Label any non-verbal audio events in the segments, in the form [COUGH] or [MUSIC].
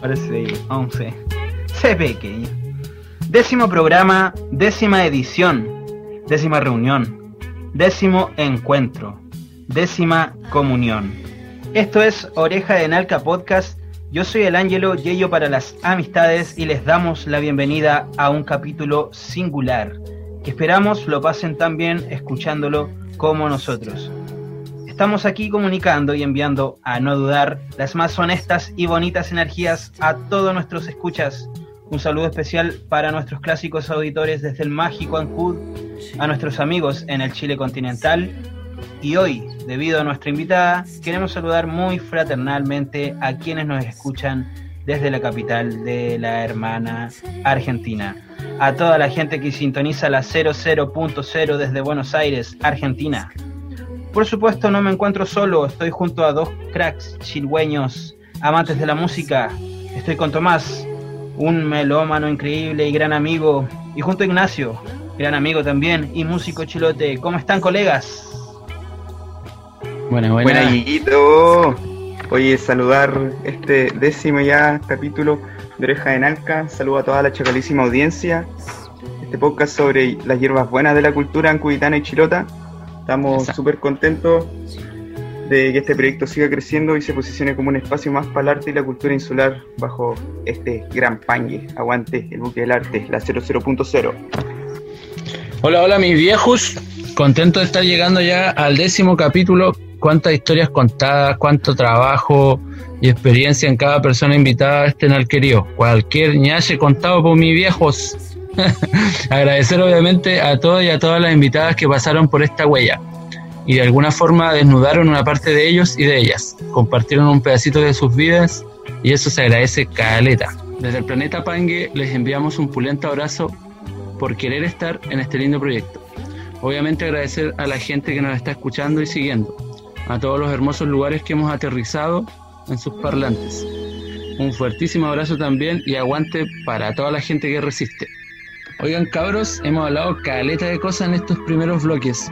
Parece 11. Se pequeño. Décimo programa, décima edición, décima reunión, décimo encuentro, décima comunión. Esto es Oreja de Nalca Podcast. Yo soy el Ángelo Yello para las amistades y les damos la bienvenida a un capítulo singular que esperamos lo pasen tan bien escuchándolo como nosotros. Estamos aquí comunicando y enviando a no dudar las más honestas y bonitas energías a todos nuestros escuchas. Un saludo especial para nuestros clásicos auditores desde el mágico Ancud, a nuestros amigos en el Chile continental. Y hoy, debido a nuestra invitada, queremos saludar muy fraternalmente a quienes nos escuchan desde la capital de la hermana Argentina. A toda la gente que sintoniza la 00.0 desde Buenos Aires, Argentina. Por supuesto no me encuentro solo, estoy junto a dos cracks chilhueños, amantes de la música. Estoy con Tomás, un melómano increíble y gran amigo, y junto a Ignacio, gran amigo también, y músico chilote. ¿Cómo están colegas? Buenas, buenas. Buena, Oye, saludar este décimo ya capítulo de Oreja de Nalca. Saludo a toda la chacalísima audiencia. Este podcast sobre las hierbas buenas de la cultura ancubitana y chilota. Estamos súper contentos de que este proyecto siga creciendo y se posicione como un espacio más para el arte y la cultura insular bajo este gran pangue. Aguante el buque del arte, la 00.0. Hola, hola mis viejos. Contento de estar llegando ya al décimo capítulo. Cuántas historias contadas, cuánto trabajo y experiencia en cada persona invitada este en el querido. Cualquier ñache contado por mis viejos. [LAUGHS] Agradecer obviamente a todos y a todas las invitadas que pasaron por esta huella y de alguna forma desnudaron una parte de ellos y de ellas, compartieron un pedacito de sus vidas y eso se agradece caleta. Desde el planeta Pangue les enviamos un pulento abrazo por querer estar en este lindo proyecto. Obviamente agradecer a la gente que nos está escuchando y siguiendo, a todos los hermosos lugares que hemos aterrizado en sus parlantes. Un fuertísimo abrazo también y aguante para toda la gente que resiste. Oigan, cabros, hemos hablado caleta de cosas en estos primeros bloques,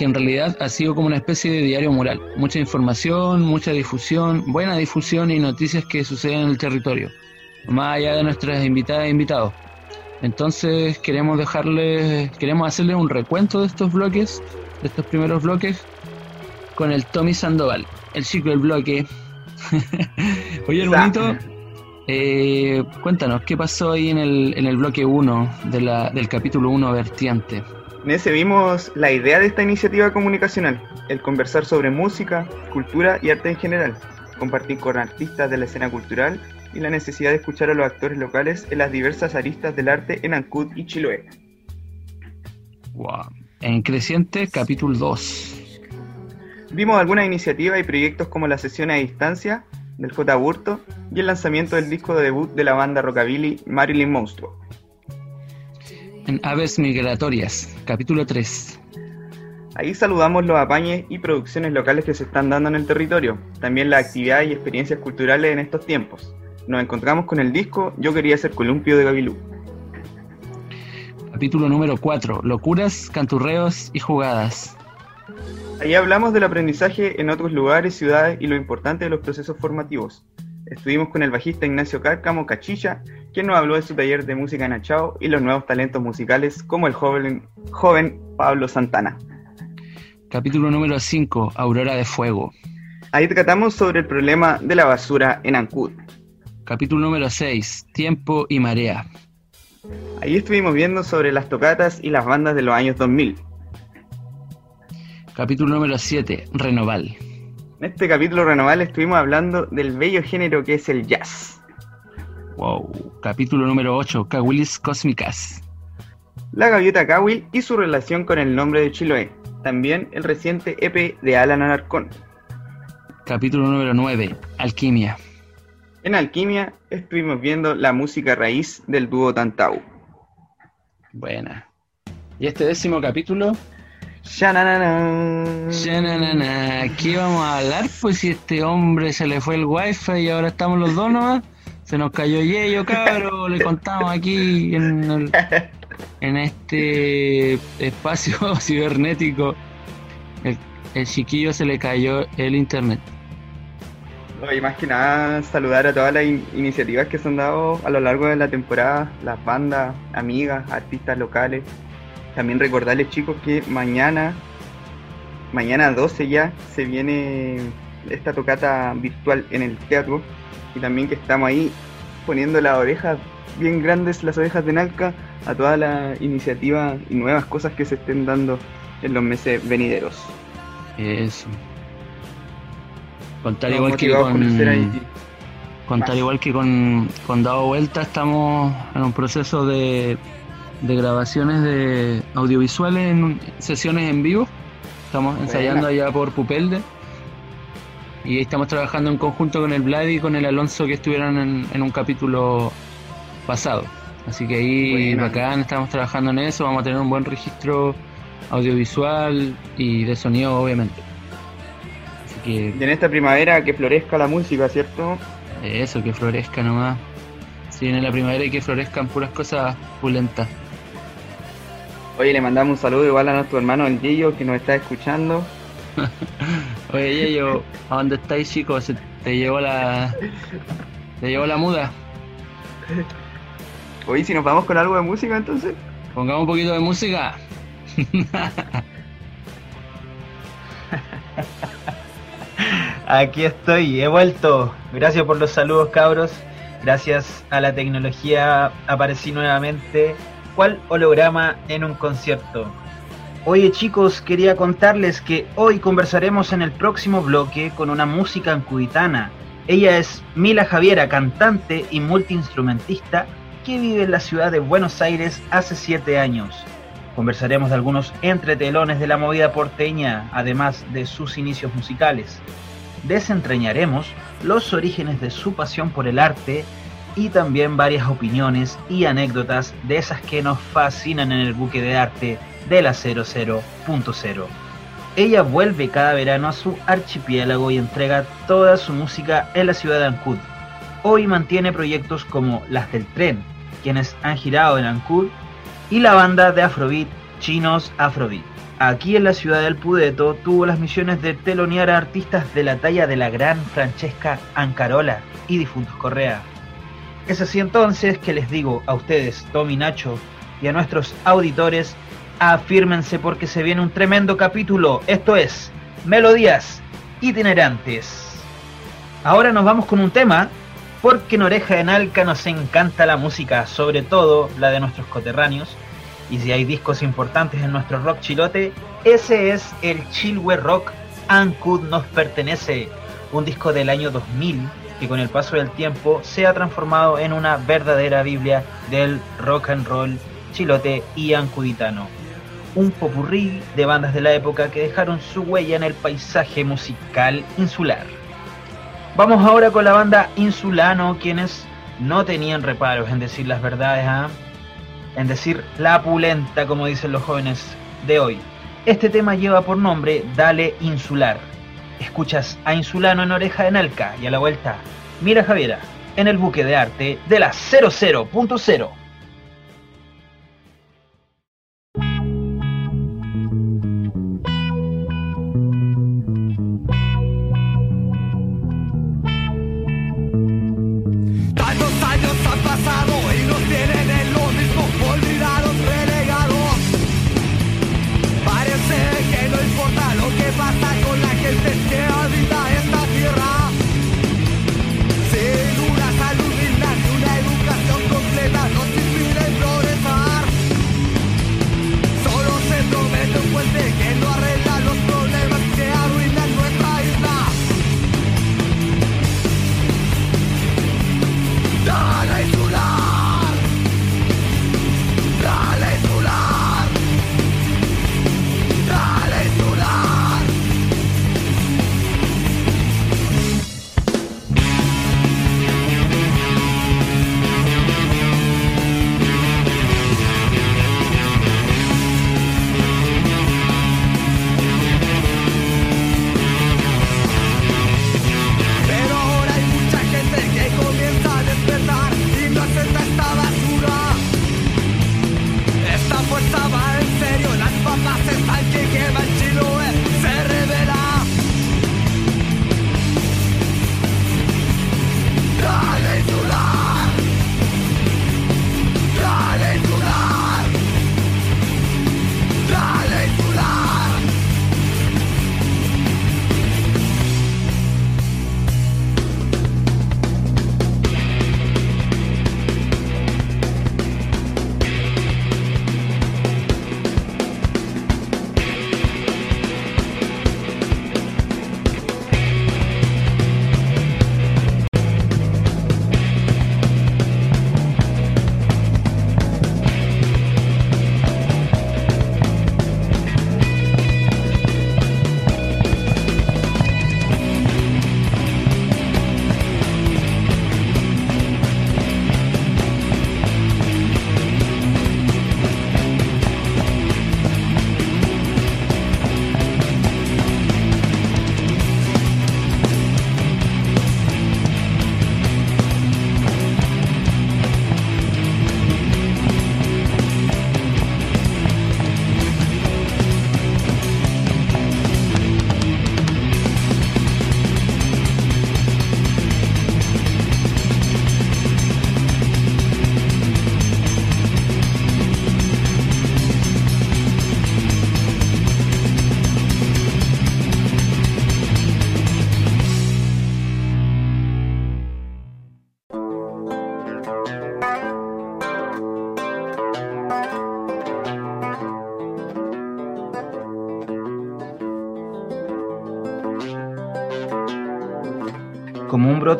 que en realidad ha sido como una especie de diario moral. Mucha información, mucha difusión, buena difusión y noticias que suceden en el territorio, más allá de nuestras invitadas e invitados. Entonces queremos dejarles, queremos hacerles un recuento de estos bloques, de estos primeros bloques, con el Tommy Sandoval, el chico del bloque. [LAUGHS] Oye, hermanito, eh, cuéntanos, ¿qué pasó ahí en el, en el bloque 1 de del capítulo 1 vertiente? En ese vimos la idea de esta iniciativa comunicacional, el conversar sobre música, cultura y arte en general, compartir con artistas de la escena cultural y la necesidad de escuchar a los actores locales en las diversas aristas del arte en Ancud y Chiloé. Wow. En Creciente, capítulo 2. Vimos algunas iniciativas y proyectos como la sesión a distancia del J. Burto y el lanzamiento del disco de debut de la banda rockabilly Marilyn Monstruo. En Aves Migratorias, capítulo 3. Ahí saludamos los apañes y producciones locales que se están dando en el territorio, también las actividades y experiencias culturales en estos tiempos. Nos encontramos con el disco Yo quería ser columpio de Gabilú. Capítulo número 4. Locuras, canturreos y jugadas. Ahí hablamos del aprendizaje en otros lugares, ciudades y lo importante de los procesos formativos. Estuvimos con el bajista Ignacio Cárcamo Cachilla, quien nos habló de su taller de música en Achao y los nuevos talentos musicales como el joven, joven Pablo Santana. Capítulo número 5, Aurora de Fuego. Ahí tratamos sobre el problema de la basura en Ancud. Capítulo número 6, Tiempo y Marea. Ahí estuvimos viendo sobre las tocatas y las bandas de los años 2000. Capítulo número 7, Renoval. En este capítulo Renoval estuvimos hablando del bello género que es el jazz. Wow. Capítulo número 8, Cawilis Cósmicas. La gaviota Kawil y su relación con el nombre de Chiloé. También el reciente EP de Alan Alarcón. Capítulo número 9, Alquimia. En Alquimia estuvimos viendo la música raíz del dúo Tantau. Buena. ¿Y este décimo capítulo? Shananana. ¿Qué vamos a hablar? Pues si este hombre se le fue el wifi y ahora estamos los dos nomás. Se nos cayó Yello, cabrón. Le contamos aquí en, en este espacio [LAUGHS] cibernético. El, el chiquillo se le cayó el internet. Oye, más que nada, saludar a todas las iniciativas que se han dado a lo largo de la temporada, las bandas, amigas, artistas locales. También recordarles, chicos, que mañana, mañana 12 ya, se viene esta tocata virtual en el teatro. Y también que estamos ahí poniendo las orejas bien grandes, las orejas de Nalca, a todas las iniciativas y nuevas cosas que se estén dando en los meses venideros. Eso. Contar igual que con, contar igual que con, con Dado Vuelta estamos en un proceso de, de grabaciones de audiovisuales en sesiones en vivo. Estamos ensayando allá por Pupelde. Y estamos trabajando en conjunto con el Vlad y con el Alonso que estuvieron en, un capítulo pasado. Así que ahí bacán, estamos trabajando en eso, vamos a tener un buen registro audiovisual y de sonido obviamente. Y en esta primavera que florezca la música, ¿cierto? Eso, que florezca nomás. Si viene la primavera y que florezcan puras cosas pulentas. Oye, le mandamos un saludo igual a nuestro hermano el Gillo que nos está escuchando. [LAUGHS] Oye, Gillo, ¿a dónde estáis, chicos? ¿Te llevó la. ¿Te llevó la muda? Oye, si nos vamos con algo de música entonces. Pongamos un poquito de música. [LAUGHS] Aquí estoy, he vuelto. Gracias por los saludos, cabros. Gracias a la tecnología aparecí nuevamente. ¿Cuál holograma en un concierto? Oye chicos, quería contarles que hoy conversaremos en el próximo bloque con una música ancuditana. Ella es Mila Javiera, cantante y multiinstrumentista que vive en la ciudad de Buenos Aires hace 7 años. Conversaremos de algunos entretelones de la movida porteña, además de sus inicios musicales desentrañaremos los orígenes de su pasión por el arte y también varias opiniones y anécdotas de esas que nos fascinan en el buque de arte de la 00.0. Ella vuelve cada verano a su archipiélago y entrega toda su música en la ciudad de Ancud. Hoy mantiene proyectos como Las del Tren, quienes han girado en Ancud, y la banda de Afrobeat Chinos Afrobeat aquí en la ciudad del Pudeto tuvo las misiones de telonear a artistas de la talla de la gran Francesca Ancarola y Difuntos Correa. Es así entonces que les digo a ustedes, Tommy Nacho, y a nuestros auditores, afírmense porque se viene un tremendo capítulo, esto es, Melodías itinerantes. Ahora nos vamos con un tema, porque en Oreja en Alca nos encanta la música, sobre todo la de nuestros coterráneos, y si hay discos importantes en nuestro rock chilote, ese es el Chilwe Rock Ancud nos pertenece, un disco del año 2000 que con el paso del tiempo se ha transformado en una verdadera Biblia del rock and roll chilote y ancuditano. Un popurrí de bandas de la época que dejaron su huella en el paisaje musical insular. Vamos ahora con la banda Insulano, quienes no tenían reparos en decir las verdades, ¿ah? en decir la pulenta, como dicen los jóvenes de hoy. Este tema lleva por nombre Dale Insular. Escuchas a Insulano en Oreja de Nalca y a la vuelta, mira Javiera, en el buque de arte de la 00.0.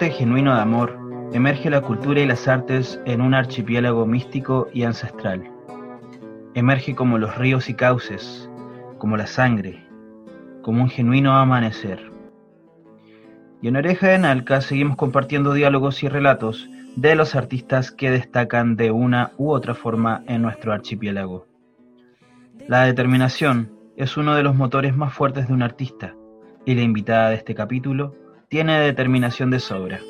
genuino de amor, emerge la cultura y las artes en un archipiélago místico y ancestral. Emerge como los ríos y cauces, como la sangre, como un genuino amanecer. Y en Oreja de Nalca seguimos compartiendo diálogos y relatos de los artistas que destacan de una u otra forma en nuestro archipiélago. La determinación es uno de los motores más fuertes de un artista, y la invitada de este capítulo tiene determinación de sobra.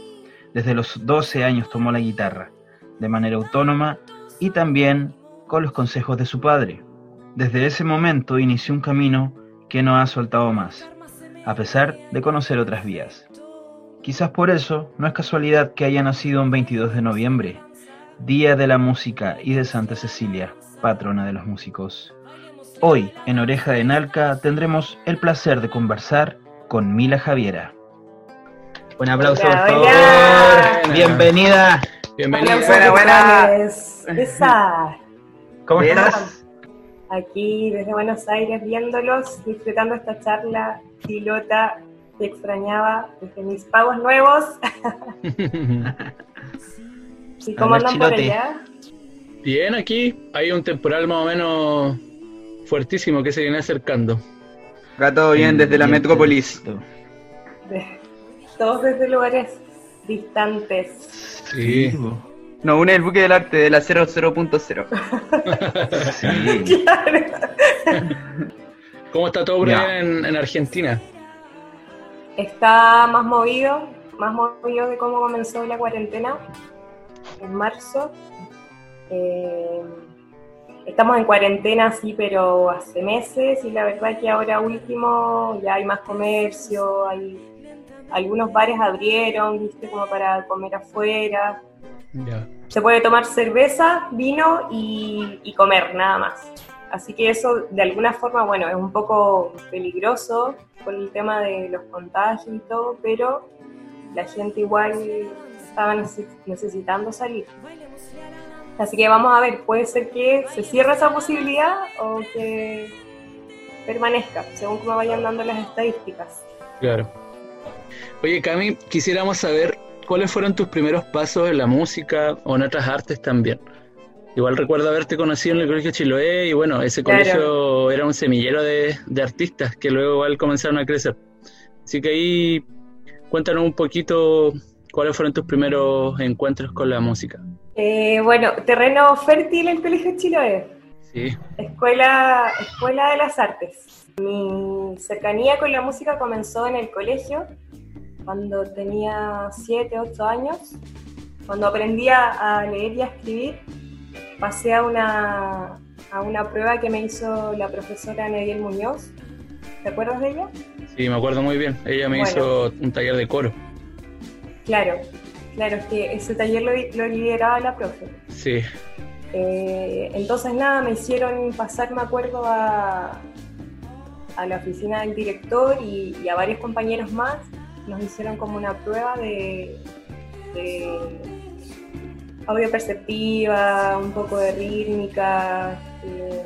Desde los 12 años tomó la guitarra, de manera autónoma y también con los consejos de su padre. Desde ese momento inició un camino que no ha soltado más, a pesar de conocer otras vías. Quizás por eso no es casualidad que haya nacido un 22 de noviembre, Día de la Música y de Santa Cecilia, patrona de los músicos. Hoy, en Oreja de Nalca, tendremos el placer de conversar con Mila Javiera. Un aplauso, por favor. Bienvenida. Bienvenida. Buenas, buenas. ¿Cómo estás? Aquí desde Buenos Aires viéndolos, disfrutando esta charla pilota que extrañaba desde mis pagos nuevos. [LAUGHS] ¿Y cómo andan por allá? Bien, aquí hay un temporal más o menos fuertísimo que se viene acercando. Va todo bien desde la metrópolis todos desde lugares distantes. Sí. No, une el buque del arte de la 00.0. [LAUGHS] sí. Claro. ¿Cómo está todo por en, en, Argentina? Está más movido, más movido de cómo comenzó la cuarentena en marzo. Eh, estamos en cuarentena, sí, pero hace meses y la verdad que ahora último ya hay más comercio, hay algunos bares abrieron, viste, como para comer afuera. Se puede tomar cerveza, vino y, comer, nada más. Así que eso de alguna forma, bueno, es un poco peligroso por el tema de los contagios y todo, pero la gente igual estaba necesitando salir. Así que vamos a ver, puede ser que se cierre esa posibilidad o que permanezca, según como vayan dando las estadísticas. Claro. Oye, Cami, quisiéramos saber cuáles fueron tus primeros pasos en la música o en otras artes también. Igual recuerdo haberte conocido en el Colegio Chiloé y bueno, ese colegio era un semillero de, artistas que luego igual comenzaron a crecer. Así que ahí cuéntanos un poquito cuáles fueron tus primeros encuentros con la música. Eh, bueno, terreno fértil el Colegio Chiloé. Sí. Escuela, Escuela de las Artes. Mi cercanía con la música comenzó en el colegio cuando tenía 7, 8 años, cuando aprendía a leer y a escribir, pasé a una, a una prueba que me hizo la profesora Nediel Muñoz. ¿Te acuerdas de ella? Sí, me acuerdo muy bien. Ella me hizo un taller de coro. Claro, claro, es que ese taller lo, lo lideraba la profe. Sí. Eh, entonces nada, me hicieron pasar, me acuerdo, a, a la oficina del director y, a varios compañeros más nos hicieron como una prueba de, audio perceptiva, un poco de rítmica,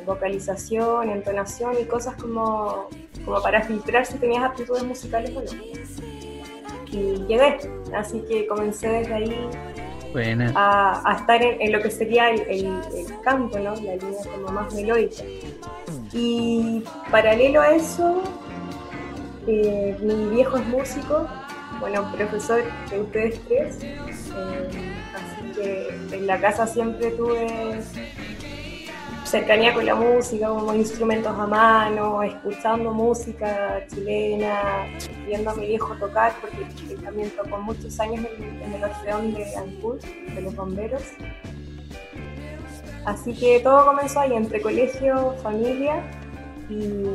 vocalización, entonación y cosas como, como para filtrar si tenías aptitudes musicales o no. Y llegué, así que comencé desde ahí a, estar en, lo que sería el, el, canto, ¿no? la línea como más melódica. Y paralelo a eso, eh, mi viejo es músico, bueno, profesor de ustedes tres, eh, así que en la casa siempre tuve cercanía con la música, como instrumentos a mano, escuchando música chilena, viendo a mi viejo tocar, porque él también tocó muchos años en, el Orfeón de Ancud, de los bomberos. Así que todo comenzó ahí, entre colegio, familia y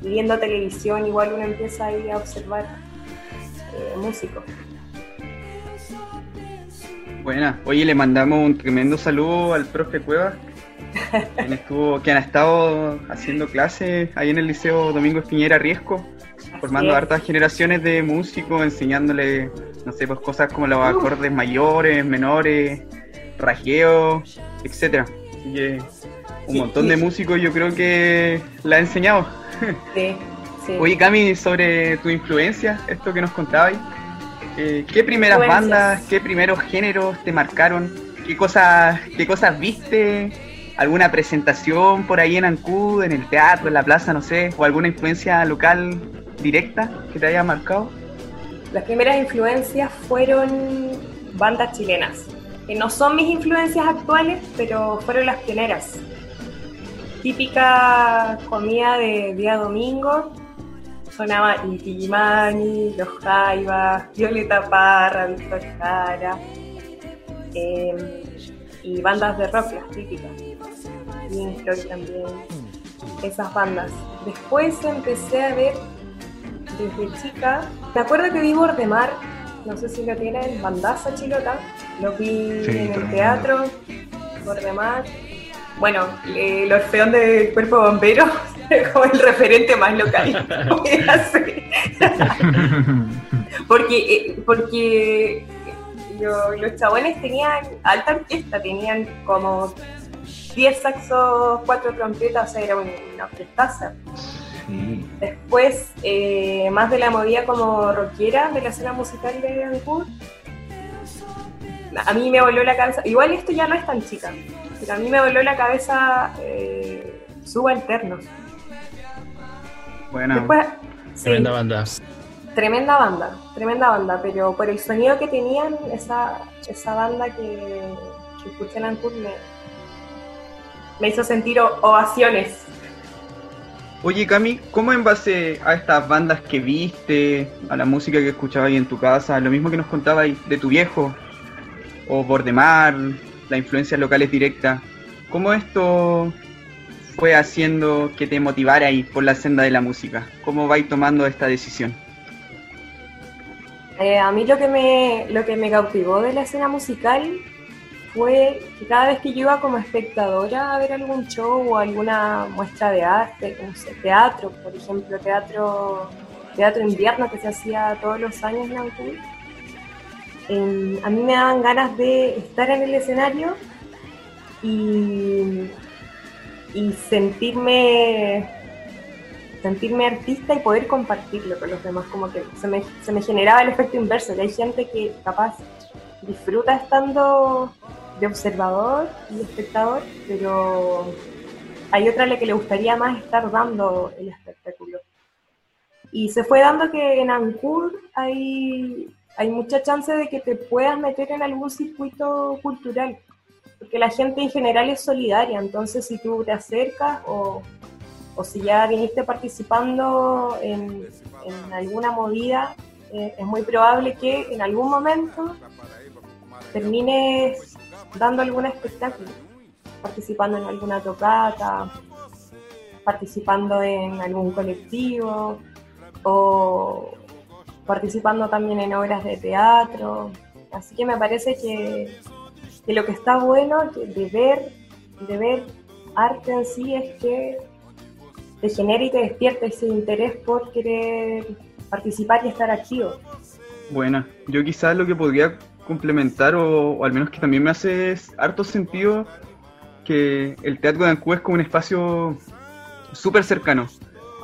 viendo televisión, igual uno empieza ahí a observar eh, músicos. Buena, oye, le mandamos un tremendo saludo al profe Cueva, quien, estuvo, quien ha estado haciendo clases ahí en el Liceo Domingo Espiñera Riesco, formando hartas generaciones de músicos, enseñándole, no sé, pues cosas como los acordes mayores, menores, rajeo, etcétera. Así que un montón de músicos yo creo que la ha enseñado. [LAUGHS] Sí, sí. Oye, Cami, sobre tu influencia, esto que nos contabas. Eh, ¿Qué primeras bandas, qué primeros géneros te marcaron? ¿Qué cosas, qué cosas viste? ¿Alguna presentación por ahí en Ancud, en el teatro, en la plaza, no sé? ¿O alguna influencia local directa que te haya marcado? Las primeras influencias fueron bandas chilenas, que no son mis influencias actuales, pero fueron las pioneras. Típica comida de día domingo, sonaba Inti Los Jaivas, Violeta Parra, Víctor Jara, em, y bandas de rock, las típicas. Pink Floyd también, esas bandas. Después empecé a ver desde chica, me acuerdo que vi Bordemar, no sé si lo tienen, Bandaza Chilota, lo vi en el teatro, Bordemar. Bueno, el Orfeón del Cuerpo Bombero, [LAUGHS] como el referente más local. [LAUGHS] [LAUGHS] porque eh, porque los chabones tenían alta orquesta, tenían como 10 saxos, 4 trompetas, o sea, era una orquestaza. Después, eh, más de la movida como rockera de la escena musical de Vancouver. A mí me voló la cabeza, igual esto ya no es tan chica, pero a mí me voló la cabeza eh, Subalternos. Bueno. tremenda banda. Tremenda banda, tremenda banda, pero por el sonido que tenían, esa, esa banda que, escuché en me, me hizo sentir ovaciones. Oye Cami, ¿cómo en base a estas bandas que viste, a la música que escuchabas ahí en tu casa, lo mismo que nos contabas de tu viejo, o Bordemar, la influencia locales directa, cómo esto fue haciendo que te motivara ahí por la senda de la música? ¿Cómo vais tomando esta decisión? Eh, a mí lo que, me, lo que me cautivó de la escena musical fue que cada vez que yo iba como espectadora a ver algún show o alguna muestra de arte, como teatro, por ejemplo, teatro, teatro invierno que se hacía todos los años en Ancud, a mí me daban ganas de estar en el escenario y, y sentirme sentirme artista y poder compartirlo con los demás, como que se me, se me generaba el efecto inverso, que hay gente que capaz disfruta estando de observador y espectador, pero hay otra a la que le gustaría más estar dando el espectáculo. Y se fue dando que en Ancud hay, hay mucha chance de que te puedas meter en algún circuito cultural, porque la gente en general es solidaria, entonces si tú te acercas o, o si ya viniste participando en, en alguna movida, eh, es muy probable que en algún momento termines dando algún espectáculo, participando en alguna tocata, participando en algún colectivo o participando también en obras de teatro. Así que me parece que, lo que está bueno de ver, de ver arte en sí es que te genera y te despierta ese interés por querer participar y estar activo. Bueno, yo quizás lo que podría complementar, o, al menos que también me hace harto sentido, que el Teatro de Ancú es como un espacio súper cercano.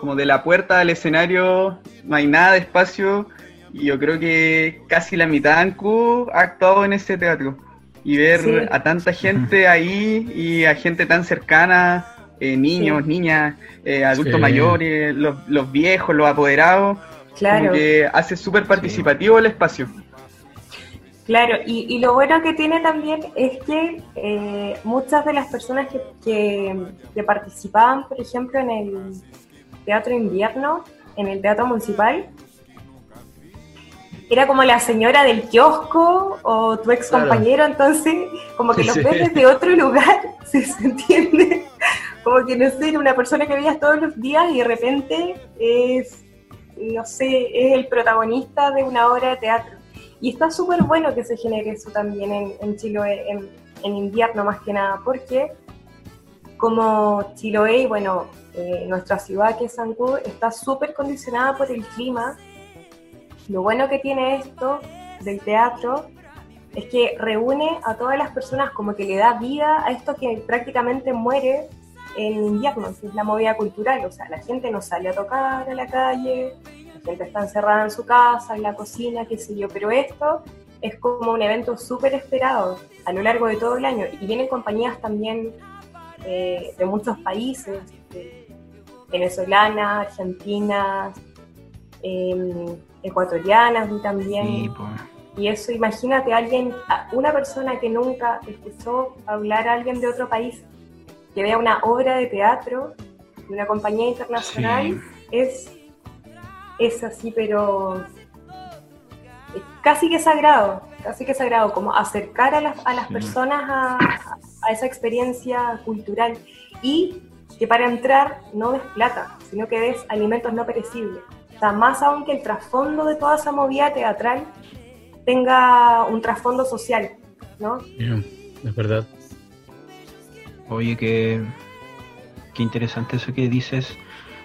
Como de la puerta al escenario no hay nada de espacio y yo creo que casi la mitad de Ancú ha actuado en ese teatro. Y ver a tanta gente ahí y a gente tan cercana, eh, niños, niñas, eh, adultos mayores, los, los, viejos, los apoderados, claro. que hace súper participativo el espacio. Claro, y, lo bueno que tiene también es que eh, muchas de las personas que, que, participaban, por ejemplo, en el Teatro Invierno, en el Teatro Municipal, era como la señora del kiosco o tu ex compañero, entonces como que los ves desde otro [LAUGHS] lugar, ¿se, entiende? Como que no sé, una persona que veías todos los días y de repente es, no sé, es el protagonista de una obra de teatro. Y está súper bueno que se genere eso también en, Chiloé, en, invierno más que nada, porque como Chiloé bueno, eh, nuestra ciudad que es Sancú está súper condicionada por el clima. Lo bueno que tiene esto del teatro es que reúne a todas las personas como que le da vida a esto que prácticamente muere en invierno, que es la movida cultural. O sea, la gente no sale a tocar a la calle, gente está encerrada en su casa, en la cocina, qué sé yo, pero esto es como un evento súper esperado a lo largo de todo el año y vienen compañías también eh, de muchos países, venezolanas, argentinas, em, ecuatorianas y también. Y eso, imagínate, alguien, una persona que nunca escuchó hablar a alguien de otro país, que vea una obra de teatro de una compañía internacional, es, es así, pero casi que sagrado, casi que sagrado, como acercar a las, a las personas a, a, esa experiencia cultural. Y que para entrar no des plata, sino que des alimentos no perecibles. O sea, más aún que el trasfondo de toda esa movida teatral tenga un trasfondo social, ¿no? es verdad. Oye, qué, qué interesante eso que dices.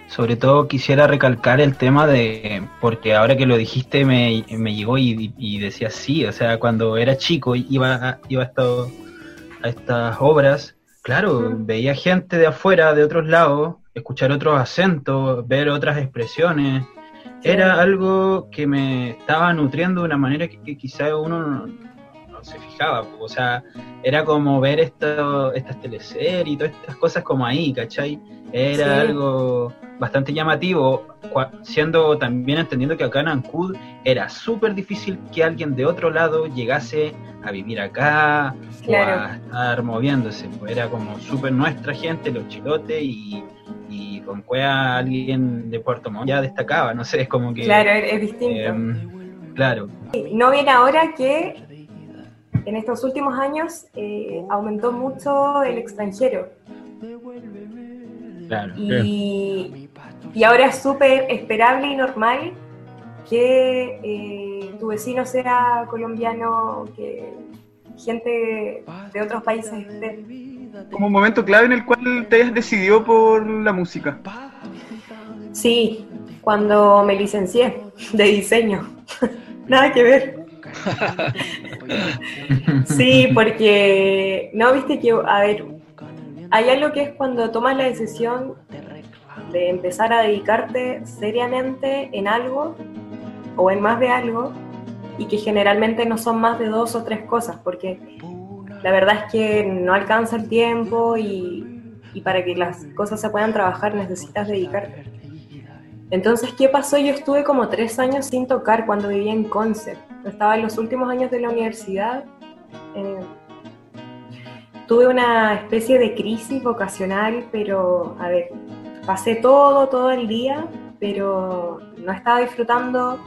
Sobre todo quisiera recalcar el tema de, porque ahora que lo dijiste me, me llegó y, decía sí, o sea, cuando era chico iba a, iba a, a estas obras, claro, veía gente de afuera, de otros lados, escuchar otros acentos, ver otras expresiones, era algo que me estaba nutriendo de una manera que, quizá uno no, se fijaba, o sea, era como ver esto, estas teleseries y todas estas cosas como ahí, ¿cachai? Era algo bastante llamativo, siendo también entendiendo que acá en Ancud era súper difícil que alguien de otro lado llegase a vivir acá o a estar moviéndose, pues era como súper nuestra gente, los chilotes y con Cuea alguien de Puerto Montt ya destacaba, no sé, es como que... Claro, es distinto. Em, claro. No viene ahora que en estos últimos años eh, aumentó mucho el extranjero. Claro. Y, y ahora es súper esperable y normal que eh, tu vecino sea colombiano, que gente de otros países esté como un momento clave en el cual te hayas decidido por la música. Sí, cuando me licencié de diseño. [LAUGHS] Nada que ver. [LAUGHS] sí, porque, no, viste que, a ver, hay algo que es cuando tomas la decisión de empezar a dedicarte seriamente en algo o en más de algo y que generalmente no son más de dos o tres cosas, porque la verdad es que no alcanza el tiempo y, para que las cosas se puedan trabajar necesitas dedicarte. Entonces, ¿qué pasó? Yo estuve como tres años sin tocar cuando vivía en Concept. Estaba en los últimos años de la universidad. Eh, tuve una especie de crisis vocacional, pero, a ver, pasé todo, todo el día, pero no estaba disfrutando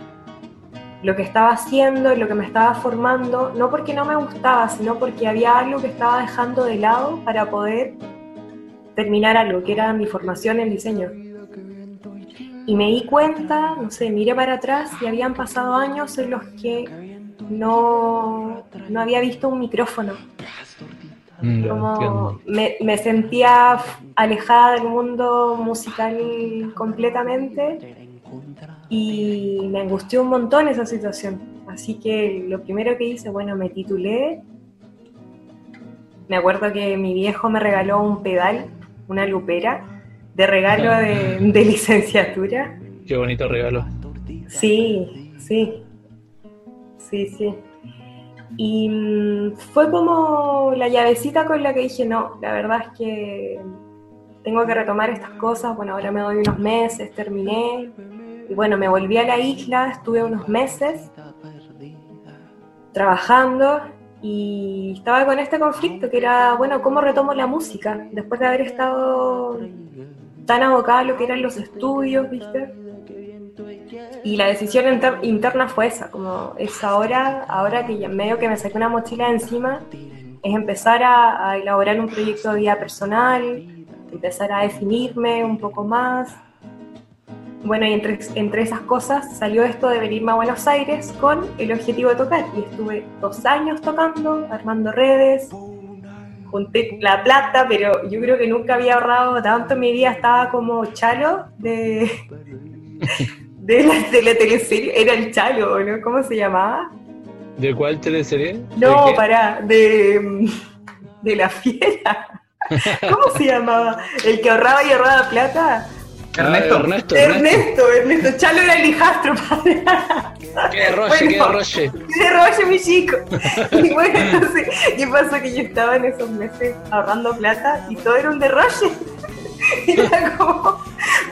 lo que estaba haciendo y lo que me estaba formando, no porque no me gustaba, sino porque había algo que estaba dejando de lado para poder terminar algo, que era mi formación en diseño. Y me di cuenta, no sé, miré para atrás y habían pasado años en los que no, no había visto un micrófono. Mm, Como me, me, sentía alejada del mundo musical completamente y me angustió un montón esa situación. Así que lo primero que hice, bueno, me titulé. Me acuerdo que mi viejo me regaló un pedal, una lupera, de regalo de, licenciatura. Qué bonito regalo. Sí, sí. Sí, sí. Y mm, fue como la llavecita con la que dije, no, la verdad es que tengo que retomar estas cosas. Bueno, ahora me doy unos meses, terminé, y bueno, me volví a la isla, estuve unos meses trabajando y estaba con este conflicto que era, bueno, ¿cómo retomo la música? Después de haber estado tan abocada a lo que eran los estudios, ¿viste? Y la decisión interna fue esa, como es ahora, ahora que ya medio que me saqué una mochila de encima, es empezar a, a elaborar un proyecto de vida personal, empezar a definirme un poco más, bueno, y entre, entre esas cosas salió esto de venirme a Buenos Aires con el objetivo de tocar. Y estuve dos años tocando, armando redes, junté la plata, pero yo creo que nunca había ahorrado tanto en mi vida, estaba como chalo de, de, la, de la teleserie, era el chalo, ¿no? ¿Cómo se llamaba? ¿De cuál teleserie? No, para, de, de la fiera. [LAUGHS] ¿Cómo se llamaba? El que ahorraba y ahorraba plata. Ernesto. Ernesto, Ernesto, Ernesto, Chalo era el hijastro, padre. ¡Qué roche, qué roche! ¡Qué roche, mi chico! Y bueno, entonces, ¿qué pasó? Que yo estaba en esos meses ahorrando plata y todo era un derroche. [LAUGHS] Era como,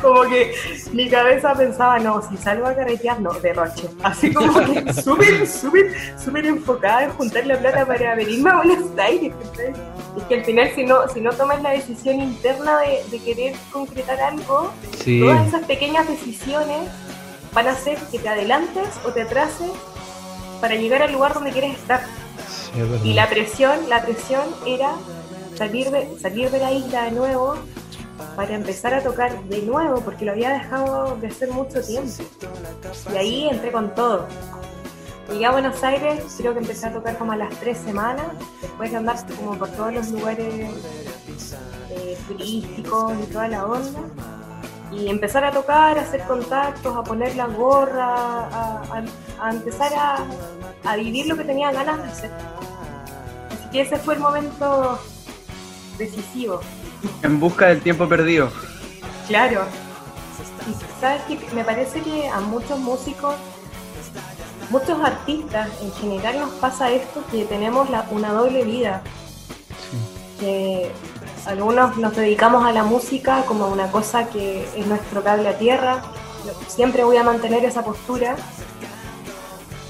como que mi cabeza pensaba, no, si salgo a carretear, no, derroche. Así como que [LAUGHS] súper, súper, súper enfocada en juntar la plata para venirme a Buenos Aires. Es que al final, si no, si no tomas la decisión interna de, querer concretar algo, todas esas pequeñas decisiones van a hacer que te adelantes o te atrases para llegar al lugar donde quieres estar. y la presión, la presión era salir de, salir de la isla de nuevo para empezar a tocar de nuevo, porque lo había dejado de hacer mucho tiempo. Y ahí entré con todo. Llegué a Buenos Aires, creo que empecé a tocar como a las tres semanas, después de andar como por todos los lugares eh, turísticos y toda la onda. Y empezar a tocar, a hacer contactos, a poner la gorra, a, empezar a, a vivir lo que tenía ganas de hacer. Así que ese fue el momento decisivo. En busca del tiempo perdido. Claro. Y sabes que me parece que a muchos músicos, muchos artistas en general nos pasa esto, que tenemos la, una doble vida. Que algunos nos dedicamos a la música como una cosa que es nuestro cable a tierra. Siempre voy a mantener esa postura.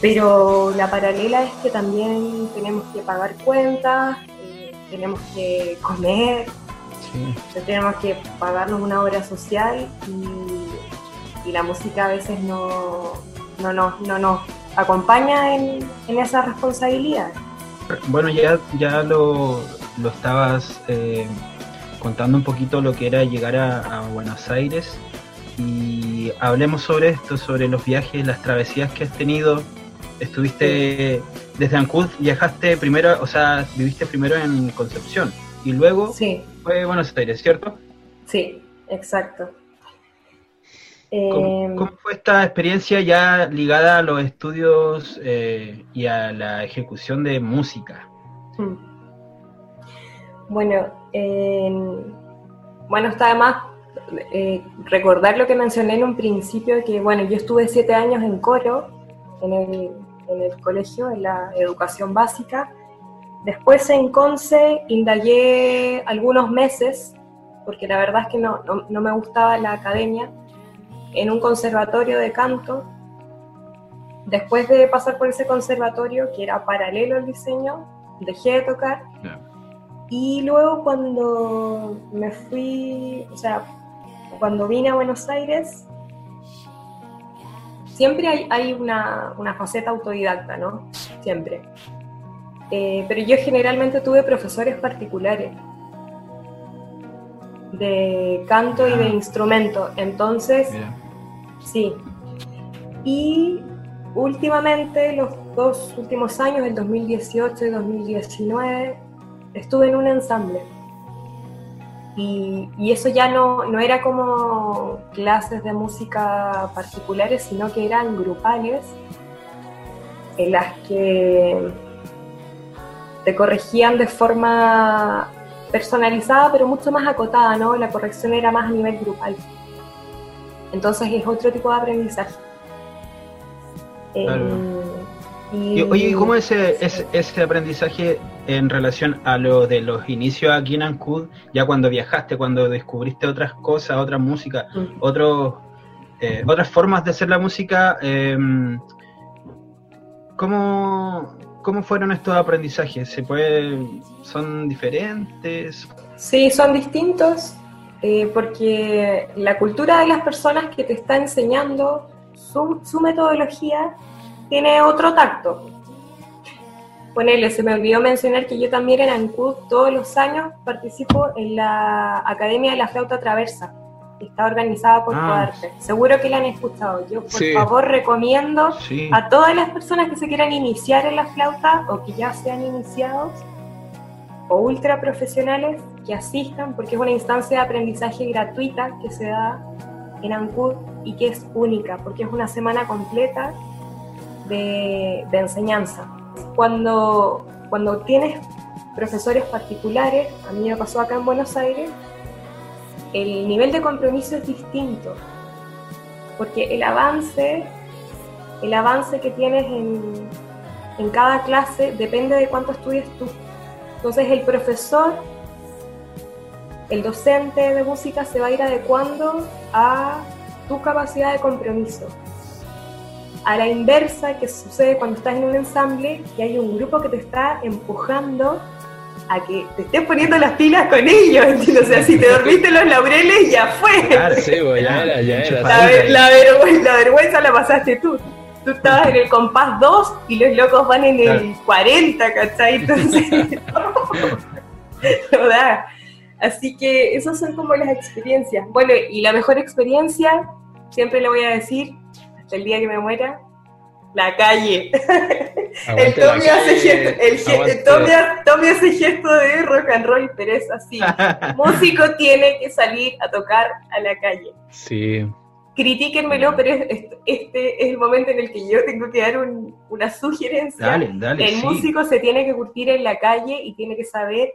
Pero la paralela es que también tenemos que pagar cuentas, eh, tenemos que comer, tenemos que pagarnos una obra social y, la música a veces no, no, no, nos acompaña en, esa responsabilidad. Bueno, ya, ya lo, lo estabas eh, contando un poquito lo que era llegar a, Buenos Aires y hablemos sobre esto, sobre los viajes, las travesías que has tenido. Estuviste desde Ancud, viajaste primero, o sea, viviste primero en Concepción y luego sí fue Buenos Aires, ¿cierto? Sí, exacto. ¿Cómo, em, fue esta experiencia ya ligada a los estudios eh, y a la ejecución de música? Hmm. Bueno, bueno, está además eh, recordar lo que mencioné en un principio, que bueno, yo estuve siete años en coro en el, en el colegio, en la educación básica, Después en Conce indagué algunos meses, porque la verdad es que no, me gustaba la academia, en un conservatorio de canto. Después de pasar por ese conservatorio, que era paralelo al diseño, dejé de tocar. Y luego cuando me fui, o sea, cuando vine a Buenos Aires, siempre hay, hay una, una faceta autodidacta, ¿no? Siempre. Eh, pero yo generalmente tuve profesores particulares de canto y de instrumento. Entonces, sí. Y últimamente, los dos últimos años, el 2018 y 2019, estuve en un ensamble. Y, y, eso ya no, no era como clases de música particulares, sino que eran grupales, en las que te corregían de forma personalizada, pero mucho más acotada, ¿no? La corrección era más a nivel grupal. Entonces es otro tipo de aprendizaje. Em, y, oye, ¿cómo es ese, ese, aprendizaje en relación a lo de los inicios aquí en Ancud, ya cuando viajaste, cuando descubriste otras cosas, otra música, otros, eh, otras formas de hacer la música? Eh, ¿Cómo, ¿Cómo fueron estos aprendizajes? ¿Se puede, ¿Son diferentes? Sí, son distintos eh, porque la cultura de las personas que te está enseñando su, su metodología tiene otro tacto. Ponele, se me olvidó mencionar que yo también en ANCUD todos los años participo en la Academia de la Flauta Traversa está organizada por ah. Seguro que la han escuchado. Yo, por favor, recomiendo a todas las personas que se quieran iniciar en la flauta o que ya sean iniciados o ultra profesionales que asistan porque es una instancia de aprendizaje gratuita que se da en Ancud y que es única porque es una semana completa de, de enseñanza. Cuando, cuando tienes profesores particulares, a mí me pasó acá en Buenos Aires, el nivel de compromiso es distinto, porque el avance, el avance que tienes en, en cada clase depende de cuánto estudies tú. Entonces el profesor, el docente de música se va a ir adecuando a tu capacidad de compromiso. A la inversa que sucede cuando estás en un ensamble y hay un grupo que te está empujando a que te estés poniendo las pilas con ellos, O sea, si te dormiste los laureles, ya fue. Claro, sí, ya era, ya era. La, la, vergüenza la pasaste tú. Tú estabas en el compás 2 y los locos van en el 40, ¿cachai? Entonces, [LAUGHS] no da. Así que esas son como las experiencias. Bueno, y la mejor experiencia, siempre le voy a decir, hasta el día que me muera, la calle. [LAUGHS] el Tommy, hace gesto, el, Tommy, hace gesto de rock and roll, pero es así. [LAUGHS] Músico tiene que salir a tocar a la calle. Sí. Critíquenmelo, pero este, es el momento en el que yo tengo que dar una sugerencia. el músico se tiene que curtir en la calle y tiene que saber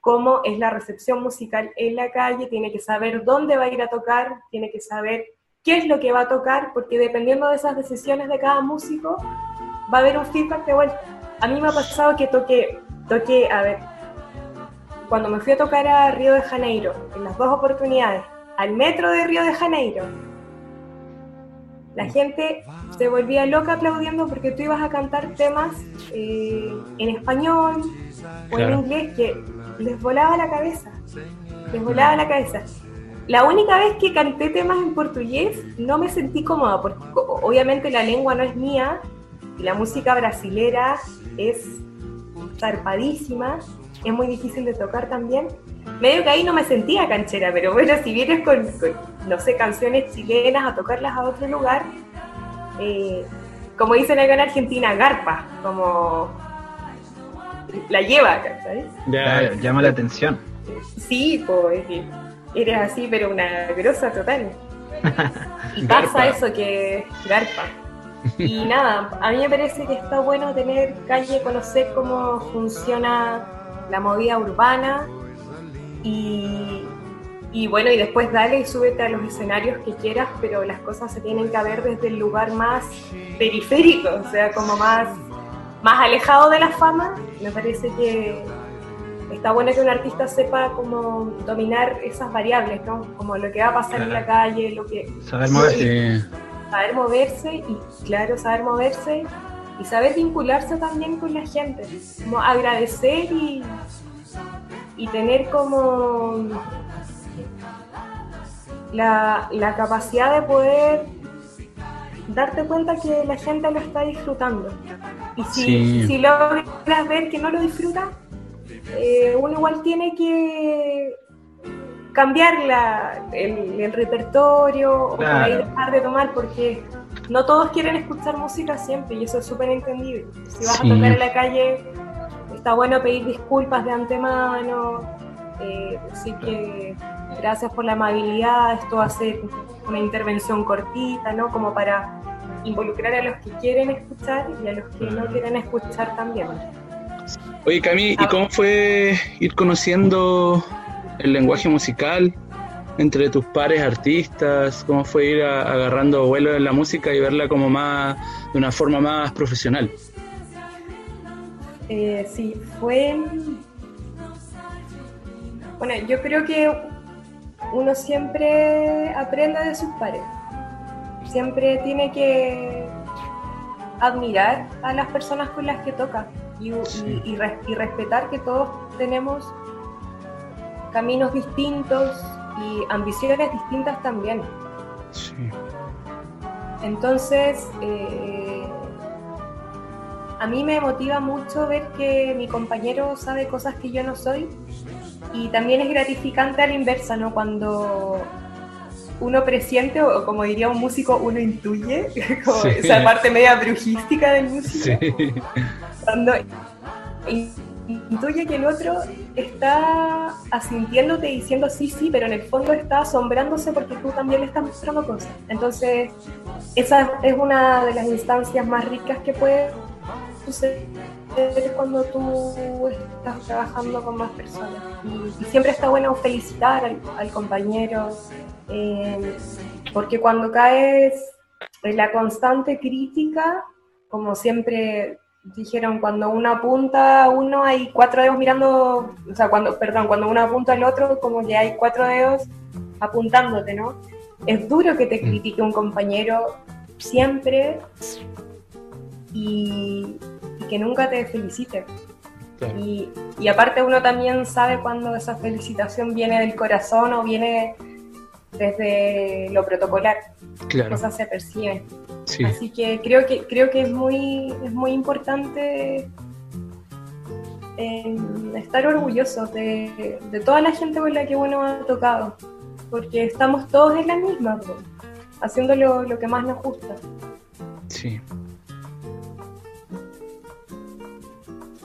cómo es la recepción musical en la calle, tiene que saber dónde va a ir a tocar, tiene que saber qué es lo que va a tocar, porque dependiendo de esas decisiones de cada músico, va a haber un feedback de vuelta. A mí me ha pasado que toqué, toqué, a ver, cuando me fui a tocar a Río de Janeiro, en las dos oportunidades, al metro de Río de Janeiro, la gente se volvía loca aplaudiendo porque tú ibas a cantar temas eh, en español o en inglés que les volaba la cabeza, les volaba la cabeza. La única vez que canté temas en portugués no me sentí cómoda, porque obviamente la lengua no es mía y la música brasilera es zarpadísima, es muy difícil de tocar también. Medio que ahí no me sentía canchera, pero bueno, si vienes con, no sé, canciones chilenas a tocarlas a otro lugar, eh, como dicen acá en Argentina, garpa, como la lleva, ¿sabes? Ya, llama la atención. Sí, pues eres así, pero una grosa total. [LAUGHS] Y pasa eso que garpa. Y [LAUGHS] nada, a mí me parece que está bueno tener calle, conocer cómo funciona la movida urbana y, y bueno, y después dale y súbete a los escenarios que quieras, pero las cosas se tienen que ver desde el lugar más periférico, o sea, como más, más alejado de la fama. Me parece que, está bueno que un artista sepa cómo dominar esas variables, ¿no? Como lo que va a pasar en la calle, lo que... Saber moverse. Saber moverse y, claro, saber moverse y saber vincularse también con la gente. Como agradecer y, y tener como la, la capacidad de poder darte cuenta que la gente lo está disfrutando. Y si, si logras ver que no lo disfruta, eh, uno igual tiene que cambiar el, repertorio o dejar de tomar porque no todos quieren escuchar música siempre y eso es súper entendible. Si vas a tocar en la calle, está bueno pedir disculpas de antemano. Eh, así que gracias por la amabilidad. Esto va a ser una intervención cortita, ¿no? Como para involucrar a los que quieren escuchar y a los que no quieren escuchar también. Oye, Cami, ¿y cómo fue ir conociendo el lenguaje musical entre tus pares artistas? ¿Cómo fue ir agarrando vuelo en la música y verla como más, de una forma más profesional? Eh, sí, fue... Bueno, yo creo que uno siempre aprende de sus pares. Siempre tiene que admirar a las personas con las que toca y, respetar que todos tenemos caminos distintos y ambiciones distintas también. Entonces, eh, a mí me motiva mucho ver que mi compañero sabe cosas que yo no soy y también es gratificante a la inversa, ¿no? Cuando uno presiente, o como diría un músico, uno intuye, [LAUGHS] esa parte media brujística del músico. Cuando intuye que el otro está asintiéndote diciendo sí, sí, pero en el fondo está asombrándose porque tú también le estás mostrando cosas. Entonces, esa es una de las instancias más ricas que puede suceder cuando tú estás trabajando con más personas. Y, siempre está bueno felicitar al, compañero, eh, porque cuando caes en la constante crítica, como siempre dijeron, cuando uno apunta a uno hay cuatro dedos mirando, o sea, cuando, perdón, cuando uno apunta al otro, como que hay cuatro dedos apuntándote, ¿no? Es duro que te mm. critique un compañero siempre y, que nunca te felicite. Y, y, aparte uno también sabe cuando esa felicitación viene del corazón o viene desde lo protocolar. Claro. Cosas se perciben. Así que creo que creo que es muy es muy importante eh, estar orgullosos de, toda la gente con la que uno ha tocado, porque estamos todos en la misma, haciendo lo, que más nos gusta. Sí.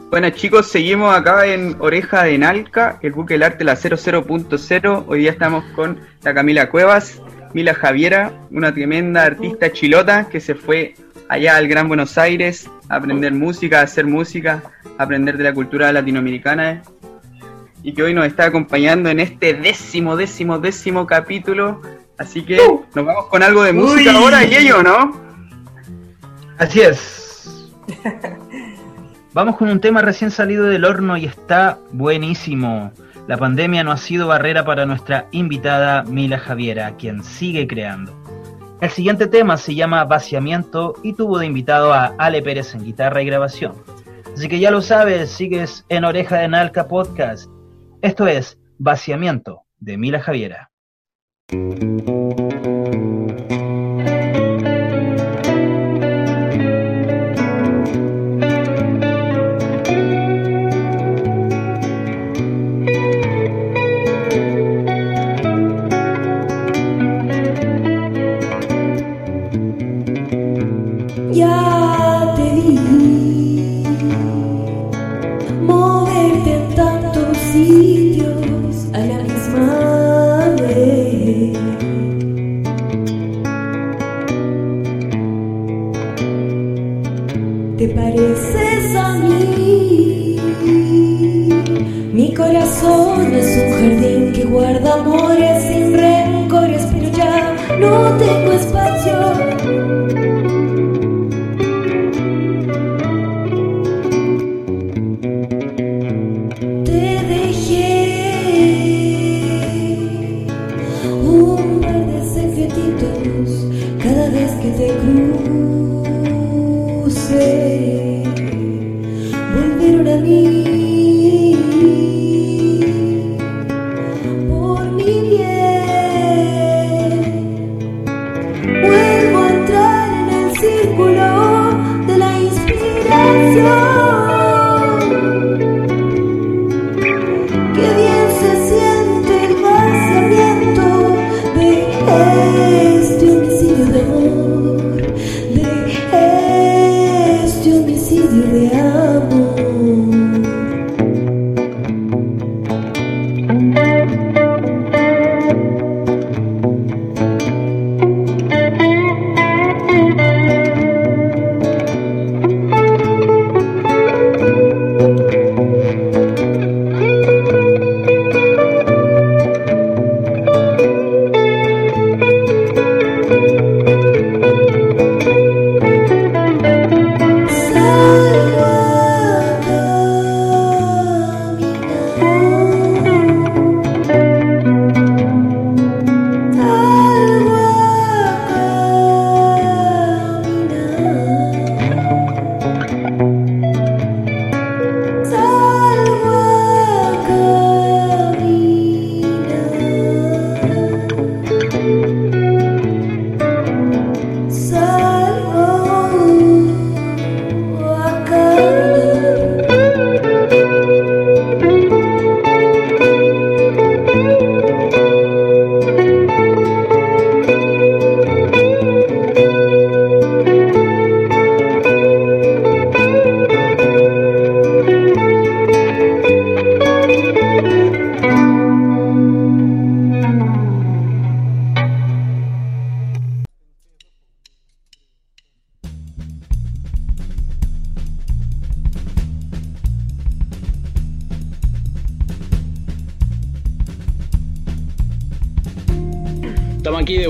Bueno chicos, seguimos acá en Oreja de Nalca, el buque del arte la 00.0. Hoy día estamos con la Camila Cuevas, Mila Javiera, una tremenda artista chilota que se fue allá al Gran Buenos Aires a aprender música, a hacer música, a aprender de la cultura latinoamericana y que hoy nos está acompañando en este décimo, décimo, décimo capítulo. Así que uh. nos vamos con algo de música ahora, y ello, ¿no? Así es. [LAUGHS] Vamos con un tema recién salido del horno y está buenísimo. La pandemia no ha sido barrera para nuestra invitada Mila Javiera, quien sigue creando. El siguiente tema se llama Vaciamiento y tuvo de invitado a Ale Pérez en guitarra y grabación. Así que ya lo sabes, sigues en Oreja de Nalca Podcast. Esto es Vaciamiento de Mila Javiera.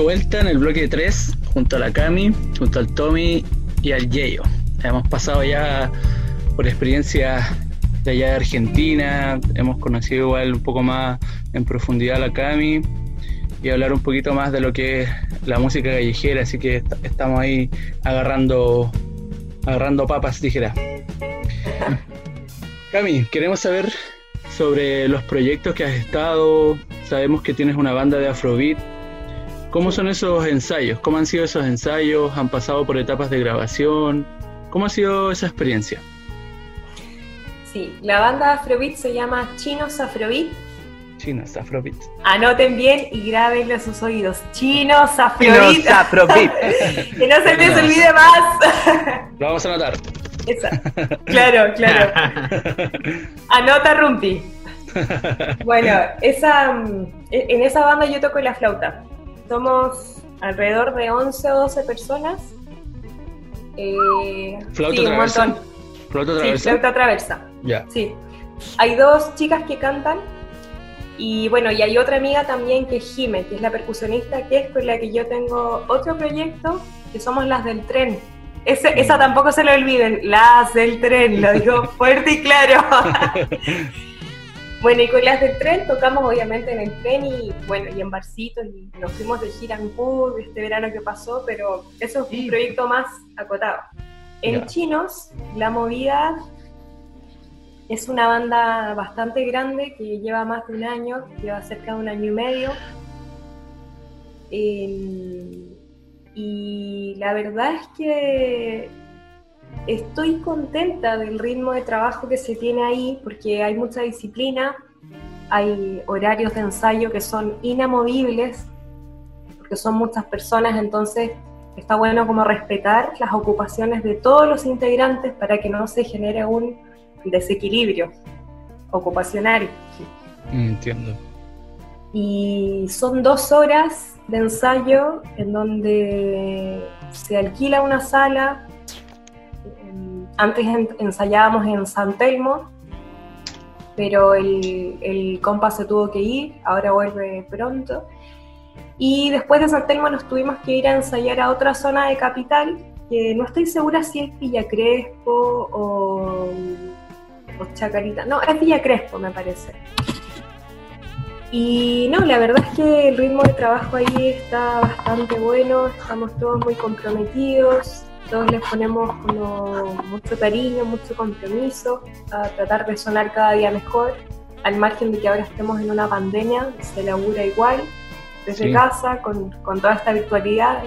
Vuelta en el bloque 3, junto a la Cami, junto al Tommy y al Yeyo. Hemos pasado ya por experiencias de allá de Argentina, hemos conocido igual un poco más en profundidad a la Cami y hablar un poquito más de lo que es la música callejera, así que estamos ahí agarrando agarrando papas tijeras. Cami, queremos saber sobre los proyectos que has estado. Sabemos que tienes una banda de Afrobeat. ¿Cómo son esos ensayos? ¿Cómo han sido esos ensayos? ¿Han pasado por etapas de grabación? ¿Cómo ha sido esa experiencia? Sí, la banda Afrobeat se llama Chinos Afrobeat. Chinos Afrobeat. Anoten bien y grábenlo a sus oídos. Chinos Afrobeat. Chinos Afrobeat. [LAUGHS] que no se les olvide más. Lo vamos a anotar. Claro, claro. [LAUGHS] Anota Rumpi. [LAUGHS] Bueno, esa, mm, en esa banda yo toco la flauta. Somos alrededor de 11 o 12 personas. Eh, ¿Flauta traversa? ¿Flauta traversa? Sí, flauta traversa. Ya. Sí. Hay dos chicas que cantan y bueno, y hay otra amiga también que es Jime, que es la percusionista, que es con la que yo tengo otro proyecto, que somos las del tren esa tampoco se lo olviden, las del tren, lo digo [LAUGHS] fuerte y claro. [LAUGHS] bueno, y con las del tren tocamos obviamente en el tren y bueno, y en barcitos y nos fuimos de gira en este verano que pasó, pero eso es un proyecto más acotado. En Chinos, la movida es una banda bastante grande que lleva más de un año, lleva cerca de un año y medio. Eh, y la verdad es que estoy contenta del ritmo de trabajo que se tiene ahí porque hay mucha disciplina, hay horarios de ensayo que son inamovibles, porque son muchas personas, entonces está bueno como respetar las ocupaciones de todos los integrantes para que no se genere un desequilibrio ocupacional. Entiendo. Y son dos horas de ensayo en donde se alquila una sala. Antes ensayábamos en San Telmo, pero el, el compa se tuvo que ir, ahora vuelve pronto. Y después de San Telmo nos tuvimos que ir a ensayar a otra zona de capital, que no estoy segura si es Villa Crespo o, o Chacarita. No, es Villa Crespo, me parece. Y no, la verdad es que el ritmo de trabajo ahí está bastante bueno, estamos todos muy comprometidos, todos les ponemos como mucho cariño, mucho compromiso a tratar de sonar cada día mejor, al margen de que ahora estemos en una pandemia, se labura igual, desde casa, con, toda esta virtualidad.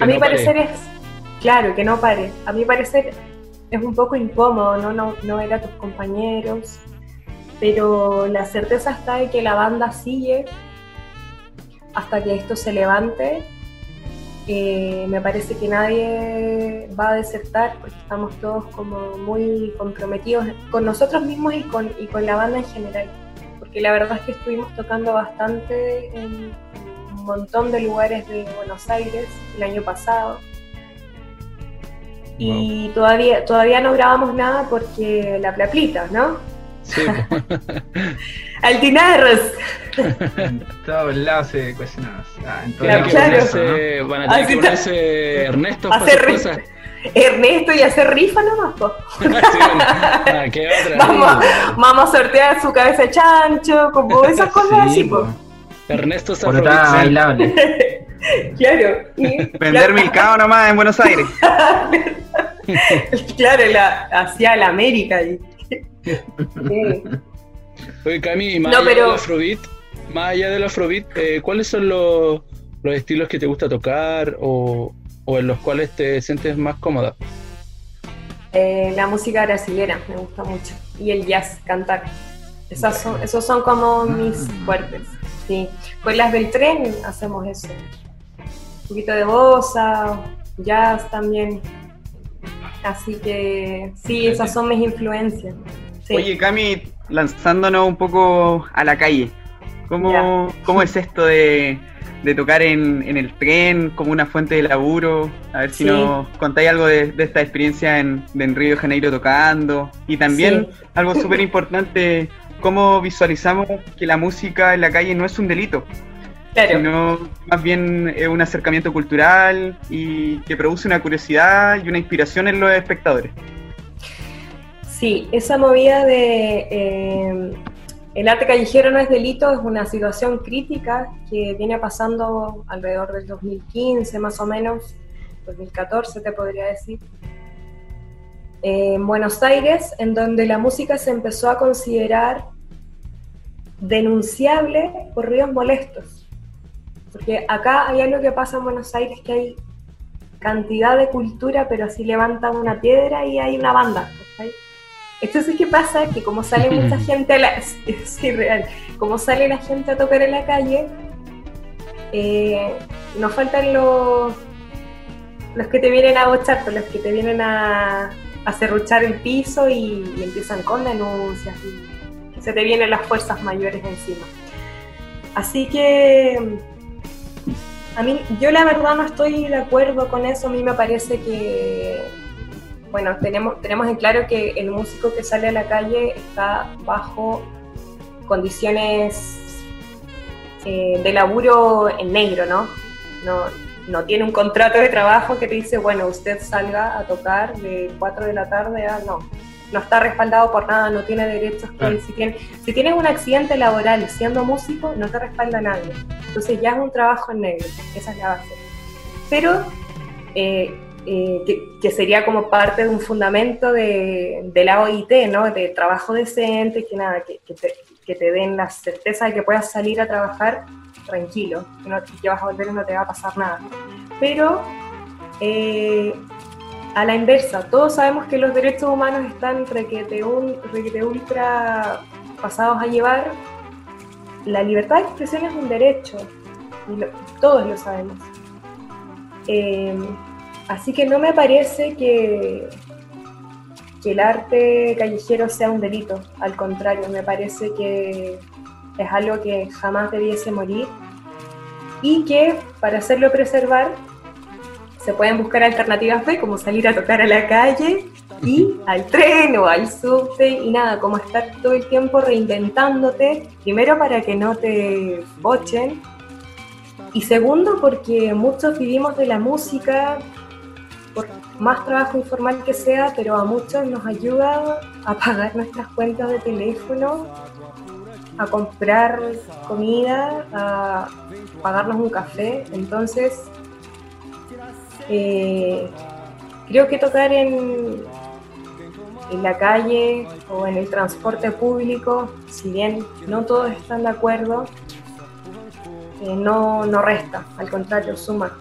a mi parecer es, claro, que no pare, a mi parecer es un poco incómodo, ¿no? No, no ver a tus compañeros, pero la certeza está de que la banda sigue hasta que esto se levante. Eh, me parece que nadie va a desertar porque estamos todos como muy comprometidos con nosotros mismos y con, y con la banda en general. Porque la verdad es que estuvimos tocando bastante en un montón de lugares de Buenos Aires el año pasado. Y todavía, todavía no grabamos nada porque la plaplita, ¿no? Sí. [LAUGHS] Altinaros. en todos lados se cuestionados. Ah, claro, claro. van a tener que ponerse Ernesto hacer cosas. Ernesto y hacer rifa nomás, po. [LAUGHS] Ah, ¿qué otra? Vamos, vamos, a sortear su cabeza de chancho, como esas [LAUGHS] cosas así, po. Ernesto se bailable. claro. Vender mil cao nomás en Buenos Aires. claro, la, hacia la América. Y... Oye, Cami, más, allá del Afrobeat, más allá del Afrobeat, eh, ¿cuáles son los, estilos que te gusta tocar o, en los cuales te sientes más cómoda? Eh, la música brasilera me gusta mucho y el jazz, cantar. Esas son, esos son como mis fuertes. Sí. Con las del tren hacemos eso. Un poquito de bossa, jazz también. Así que sí, esas son mis influencias. Oye, Cami, lanzándonos un poco a la calle, ¿cómo, ¿cómo es esto de, tocar en, el tren como una fuente de laburo? A ver si nos contáis algo de, esta experiencia en, Río de Janeiro tocando. Y también algo súper importante, cómo visualizamos que la música en la calle no es un delito. sino más bien es un acercamiento cultural y que produce una curiosidad y una inspiración en los espectadores. Sí, esa movida de eh, el arte callejero no es delito es una situación crítica que viene pasando alrededor del 2015 más o menos, 2014 te podría decir, en Buenos Aires, en donde la música se empezó a considerar denunciable por ruidos molestos. Porque acá hay algo que pasa en Buenos Aires que hay cantidad de cultura, pero así levantan una piedra y hay una banda. Entonces, ¿qué pasa? Que como sale mucha gente a la... [LAUGHS] Es irreal. Como sale la gente a tocar en la calle, eh, nos faltan los los que te vienen a bochar, los que te vienen a, a cerruchar el piso y, empiezan con denuncias y se te vienen las fuerzas mayores encima. Así que a mí, yo la verdad no estoy de acuerdo con eso, a mí me parece que, bueno, tenemos, tenemos en claro que el músico que sale a la calle está bajo condiciones eh, de laburo en negro, ¿no? No, no tiene un contrato de trabajo que te dice, bueno, usted salga a tocar de 4 de la tarde a no. No está respaldado por nada, no tiene derechos que si, tiene, si tienes un accidente laboral siendo músico, no te respalda nadie. Entonces ya es un trabajo en negro, esa es la base. Pero eh, eh, que, sería como parte de un fundamento de, de, la OIT, ¿no? De trabajo decente, que nada, que, te, den la certeza de que puedas salir a trabajar tranquilo, que, no, que vas a volver y no te va a pasar nada. Pero eh, a la inversa, todos sabemos que los derechos humanos están requete, un, ultra pasados a llevar. La libertad de expresión es un derecho, y todos lo sabemos. Eh, así que no me parece que, que el arte callejero sea un delito, al contrario, me parece que es algo que jamás debiese morir y que para hacerlo preservar se pueden buscar alternativas B como salir a tocar a la calle y [LAUGHS] al tren o al subte y nada, como estar todo el tiempo reinventándote, primero para que no te bochen y segundo porque muchos vivimos de la música, por más trabajo informal que sea, pero a muchos nos ayuda a pagar nuestras cuentas de teléfono a comprar comida, a pagarnos un café. Entonces, eh, creo que tocar en, en la calle o en el transporte público, si bien no todos están de acuerdo, eh, no, no resta, al contrario, suma.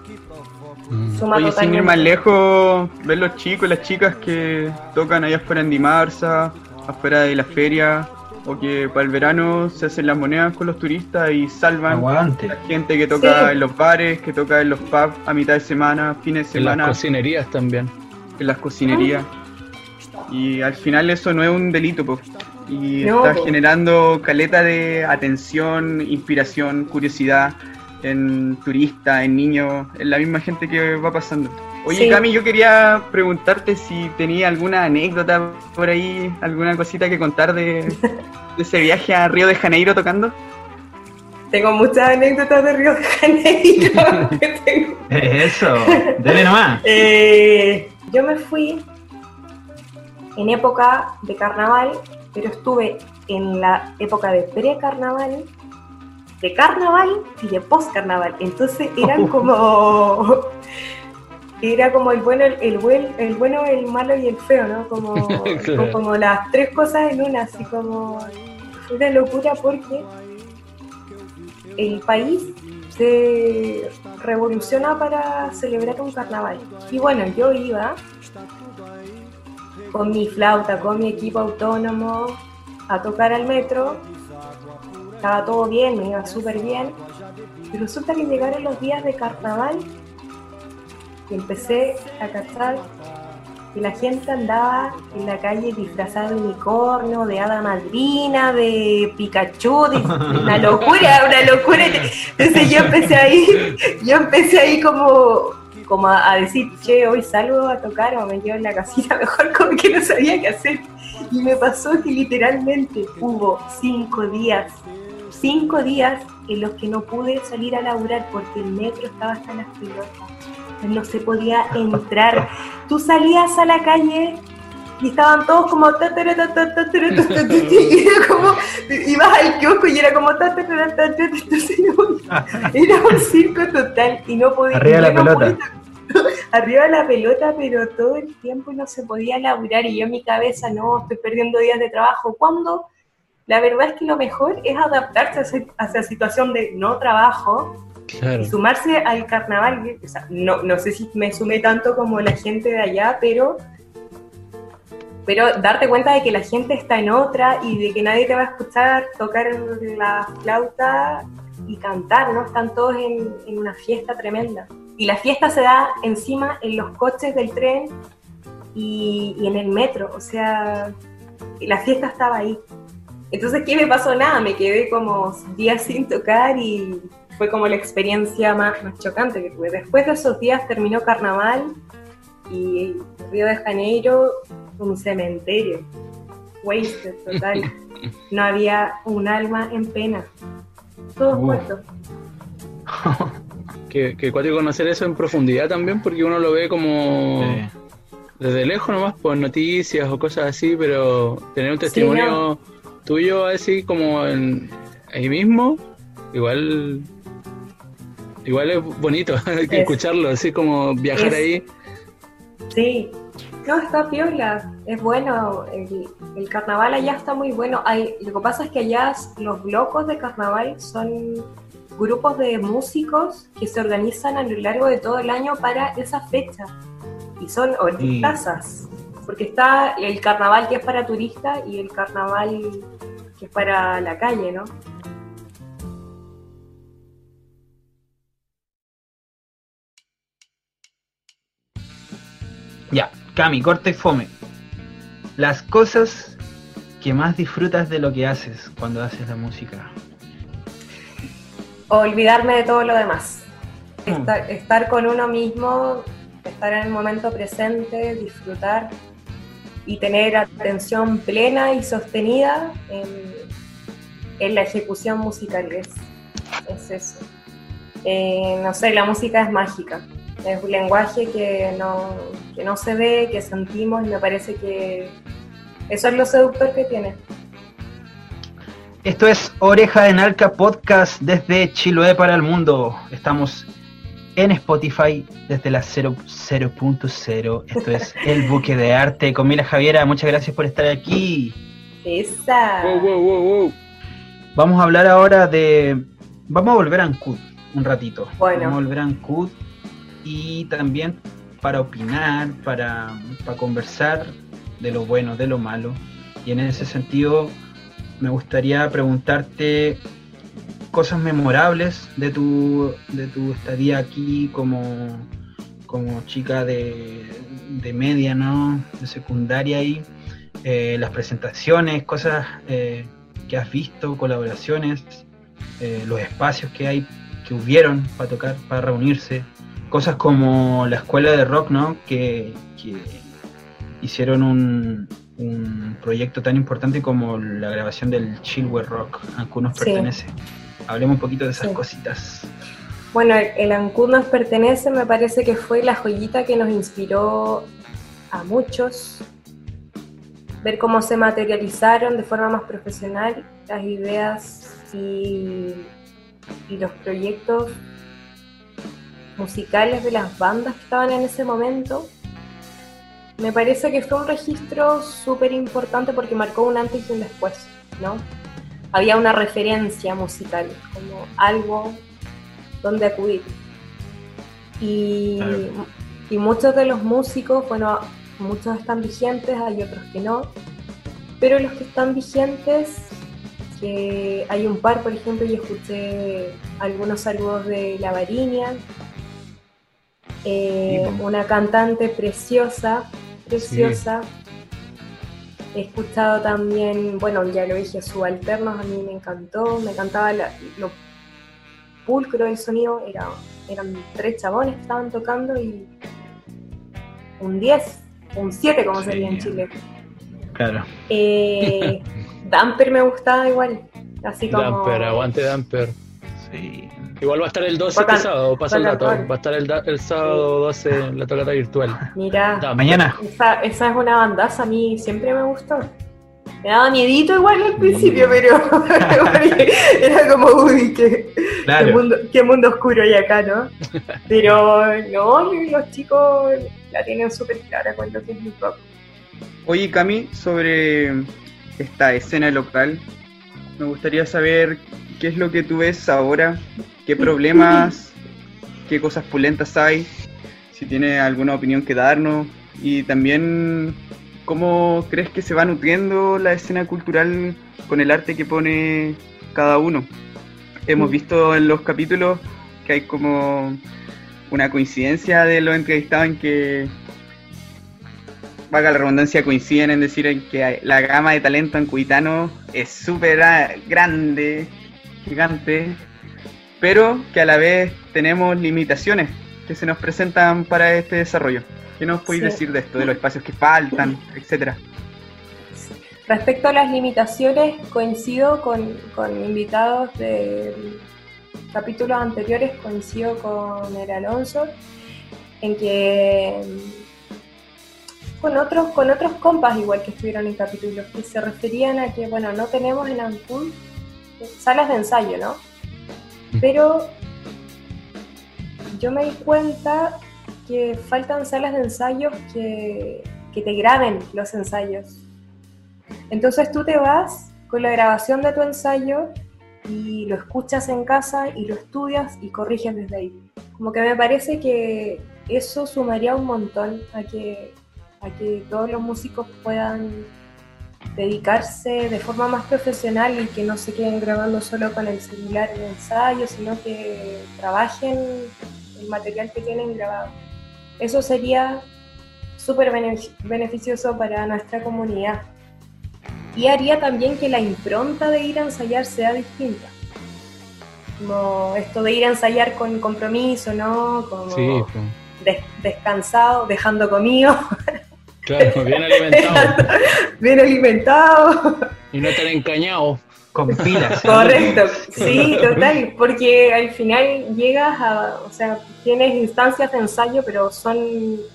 Mm. suma Oye, sin ir más lejos, ver los chicos y las chicas que tocan allá afuera en Dimarsa, afuera de la feria, o que para el verano se hacen las monedas con los turistas y salvan a la gente que toca en los bares, que toca en los pubs a mitad de semana, fines de semana. En las cocinerías también. En las cocinerías. Y al final eso no es un delito, pues. Y está generando caleta de atención, inspiración, curiosidad en turistas, en niños, en la misma gente que va pasando. Oye, Cami, yo quería preguntarte si tenía alguna anécdota por ahí, alguna cosita que contar de, ese viaje a Río de Janeiro tocando. Tengo muchas anécdotas de Río de Janeiro. [LAUGHS] Eso, dale nomás. Eh, yo me fui en época de carnaval, pero estuve en la época de pre-carnaval, de carnaval y de post-carnaval. Entonces eran como [LAUGHS] era como el bueno, el, buen, el bueno, el malo y el feo, ¿no? [LAUGHS] Como, como, las tres cosas en una, así como fue una locura porque el país se revoluciona para celebrar un carnaval. Y bueno, yo iba con mi flauta, con mi equipo autónomo, a tocar al metro. Estaba todo bien, me iba súper bien. Y resulta que llegaron los días de carnaval y empecé a cachar que la gente andaba en la calle disfrazada de unicornio, de hada madrina, de Pikachu, de una [LAUGHS] locura, una locura. Entonces yo empecé ahí, yo empecé ahí como, como a, decir, che, hoy salgo a tocar o me quedo en la casita mejor como que no sabía qué hacer. Y me pasó que literalmente hubo cinco días, cinco días en los que no pude salir a laburar porque el metro estaba hasta las pelotas. No se podía entrar. Tú salías a la calle y estaban todos como ibas al kiosco y era como era un circo total y no podía arriba la pelota arriba la pelota pero todo el tiempo no se podía laburar y yo en mi cabeza no estoy perdiendo días de trabajo cuando la verdad es que lo mejor es adaptarse a esa situación de no trabajo y sumarse al carnaval no, no sé si me sumé tanto como la gente de allá pero pero darte cuenta de que la gente está en otra y de que nadie te va a escuchar tocar la flauta y cantar, ¿no? Están todos en, una fiesta tremenda. Y la fiesta se da encima en los coches del tren y, en el metro, o sea, la fiesta estaba ahí. Entonces, ¿qué me pasó? Nada, me quedé como días sin tocar y fue como la experiencia más, más chocante que tuve. Después de esos días terminó carnaval y Río de Janeiro un cementerio. Wasted total. [LAUGHS] No había un alma en pena. Todo muerto. [LAUGHS] que, que cuático conocer eso en profundidad también, porque uno lo ve como desde lejos nomás por noticias o cosas así, pero tener un testimonio tuyo así como en, ahí mismo, igual igual es bonito [LAUGHS] escucharlo, así como viajar ahí. Sí, no, está piola, es bueno, el, carnaval allá está muy bueno. Hay, lo que pasa es que allá los blocos de carnaval son grupos de músicos que se organizan a lo largo de todo el año para esa fecha. Y son hortazas, porque está el carnaval que es para turistas y el carnaval que es para la calle, ¿no? Ya, Cami, corta y fome. Las cosas que más disfrutas de lo que haces cuando haces la música. Olvidarme de todo lo demás. Hmm. Estar, con uno mismo, estar en el momento presente, disfrutar y tener atención plena y sostenida en, la ejecución musical. Es, es eso. Eh, no sé, la música es mágica es un lenguaje que no, que no se ve, que sentimos y me parece que eso es lo seductor que tiene. Esto es Oreja de Nalca Podcast desde Chiloé para el mundo. Estamos en Spotify desde la 0.0. Esto es El Buque de Arte con Mila Javiera. Muchas gracias por estar aquí. Esa. Vamos a hablar ahora de... Vamos a volver a Ancud un ratito. Bueno. Vamos a volver a Ancud y también para opinar, para, conversar de lo bueno, de lo malo. Y en ese sentido me gustaría preguntarte cosas memorables de tu, de tu estadía aquí como, como chica de, media, ¿no? De secundaria y eh, las presentaciones, cosas eh, que has visto, colaboraciones, eh, los espacios que hay, que hubieron para tocar, para reunirse, cosas como la escuela de rock, ¿no? Que, hicieron un, proyecto tan importante como la grabación del Chilwell Rock. Ancud nos pertenece. Hablemos un poquito de esas cositas. Bueno, el Ancud nos pertenece, me parece que fue la joyita que nos inspiró a muchos. Ver cómo se materializaron de forma más profesional las ideas y, y los proyectos musicales de las bandas que estaban en ese momento, me parece que fue un registro súper importante porque marcó un antes y un después, ¿no? Había una referencia musical, como algo donde acudir. Y, y muchos de los músicos, bueno, muchos están vigentes, hay otros que no, pero los que están vigentes, que hay un par, por ejemplo, y escuché algunos saludos de La Varinia, eh, una cantante preciosa, preciosa. He escuchado también, bueno, ya lo dije, subalternos, a mí me encantó, me encantaba lo pulcro del sonido, era, eran tres chabones que estaban tocando y un 10, un 7 como sería en Chile. Claro. Eh, [LAUGHS] Damper me gustaba igual, así como... Damper, aguante Damper. Sí. Igual va a estar el 12 este sábado, pasa el dato. Va a estar el, el sábado 12 en la tocata virtual. Mira, mañana. Esa, esa, es una bandaza, a mí siempre me gustó. Me daba miedito igual al principio, pero [LAUGHS] era como, uy, qué, qué, mundo, oscuro hay acá, ¿no? Pero no, los chicos la tienen súper clara con lo que es mi rock. Oye, Cami, sobre esta escena local, me gustaría saber qué es lo que tú ves ahora, qué problemas, [LAUGHS] qué cosas pulentas hay, si tienes alguna opinión que darnos y también cómo crees que se va nutriendo la escena cultural con el arte que pone cada uno. Hemos mm. visto en los capítulos que hay como una coincidencia de los entrevistados en que, vaga la redundancia, coinciden en decir que la gama de talento en Cuitano es súper grande, gigante, pero que a la vez tenemos limitaciones que se nos presentan para este desarrollo. ¿Qué nos podéis decir de esto, de los espacios que faltan, etcétera? Respecto a las limitaciones, coincido con, invitados de capítulos anteriores, coincido con el Alonso, en que con otros, con otros compas igual que estuvieron en capítulos, que se referían a que, bueno, no tenemos en Ancún salas de ensayo, ¿no? Mm. Pero yo me di cuenta que faltan salas de ensayos que, que te graben los ensayos. Entonces tú te vas con la grabación de tu ensayo y lo escuchas en casa y lo estudias y corriges desde ahí. Como que me parece que eso sumaría un montón a que, a que todos los músicos puedan dedicarse de forma más profesional y que no se queden grabando solo con el celular en ensayo, sino que trabajen el material que tienen grabado. Eso sería súper beneficioso para nuestra comunidad. Y haría también que la impronta de ir a ensayar sea distinta. Como esto de ir a ensayar con compromiso, ¿no? Como descansado, dejando comido. [LAUGHS] Claro, [LAUGHS] bien alimentado. bien alimentado. Y no tan encañado. Con pilas. Correcto, [LAUGHS] sí, total, porque al final llegas a, o sea, tienes instancias de ensayo, pero son,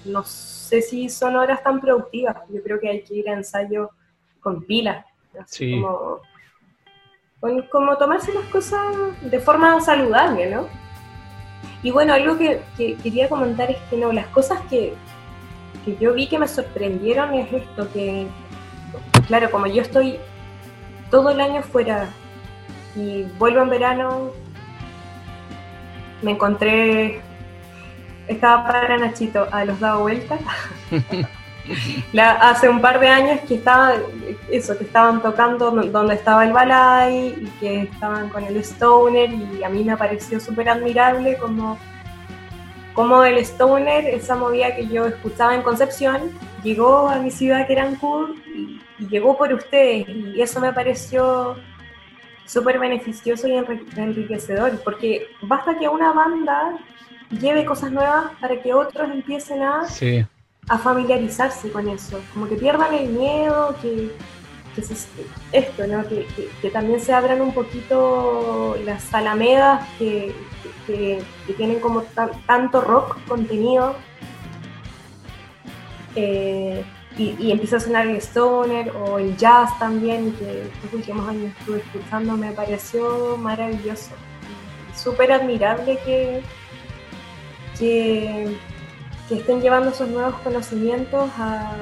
no sé si son horas tan productivas. Yo creo que hay que ir a ensayo con pilas. Sí. Como, como, tomarse las cosas de forma saludable, ¿no? Y bueno, algo que, quería comentar es que no, las cosas que, que yo vi que me sorprendieron es esto, que, claro, como yo estoy todo el año fuera y vuelvo en verano, me encontré, estaba para Nachito, a los dado vuelta. [LAUGHS] hace un par de años que estaba, eso, que estaban tocando donde estaba el balay y que estaban con el stoner y a mí me pareció súper admirable como, como el stoner, esa movida que yo escuchaba en Concepción, llegó a mi ciudad que era y y llegó por ustedes y eso me pareció súper beneficioso y enriquecedor, porque basta que una banda lleve cosas nuevas para que otros empiecen a, a familiarizarse con eso, como que pierdan el miedo, que, esto, ¿no? Que, que, también se abran un poquito las alamedas que, tienen como tanto rock contenido. Eh, y, empieza a sonar el stoner o el jazz también, que estos últimos años estuve escuchando, me pareció maravilloso. Súper admirable que, que, estén llevando esos nuevos conocimientos a,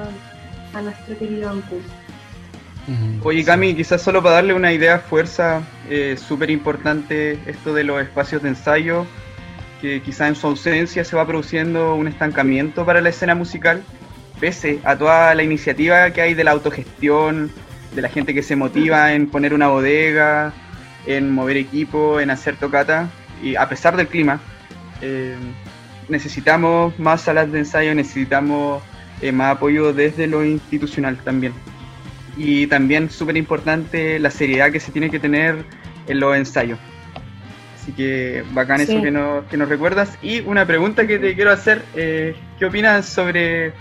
a nuestro querido Ancul. Oye Cami, quizás solo para darle una idea fuerza, eh, súper importante esto de los espacios de ensayo, que quizás en su ausencia se va produciendo un estancamiento para la escena musical pese a toda la iniciativa que hay de la autogestión, de la gente que se motiva en poner una bodega, en mover equipo, en hacer tocata, y a pesar del clima, eh, necesitamos más salas de ensayo, necesitamos eh, más apoyo desde lo institucional también. Y también súper importante la seriedad que se tiene que tener en los ensayos. Así que bacán eso que, que nos recuerdas. Y una pregunta que te quiero hacer, eh, ¿qué opinas sobre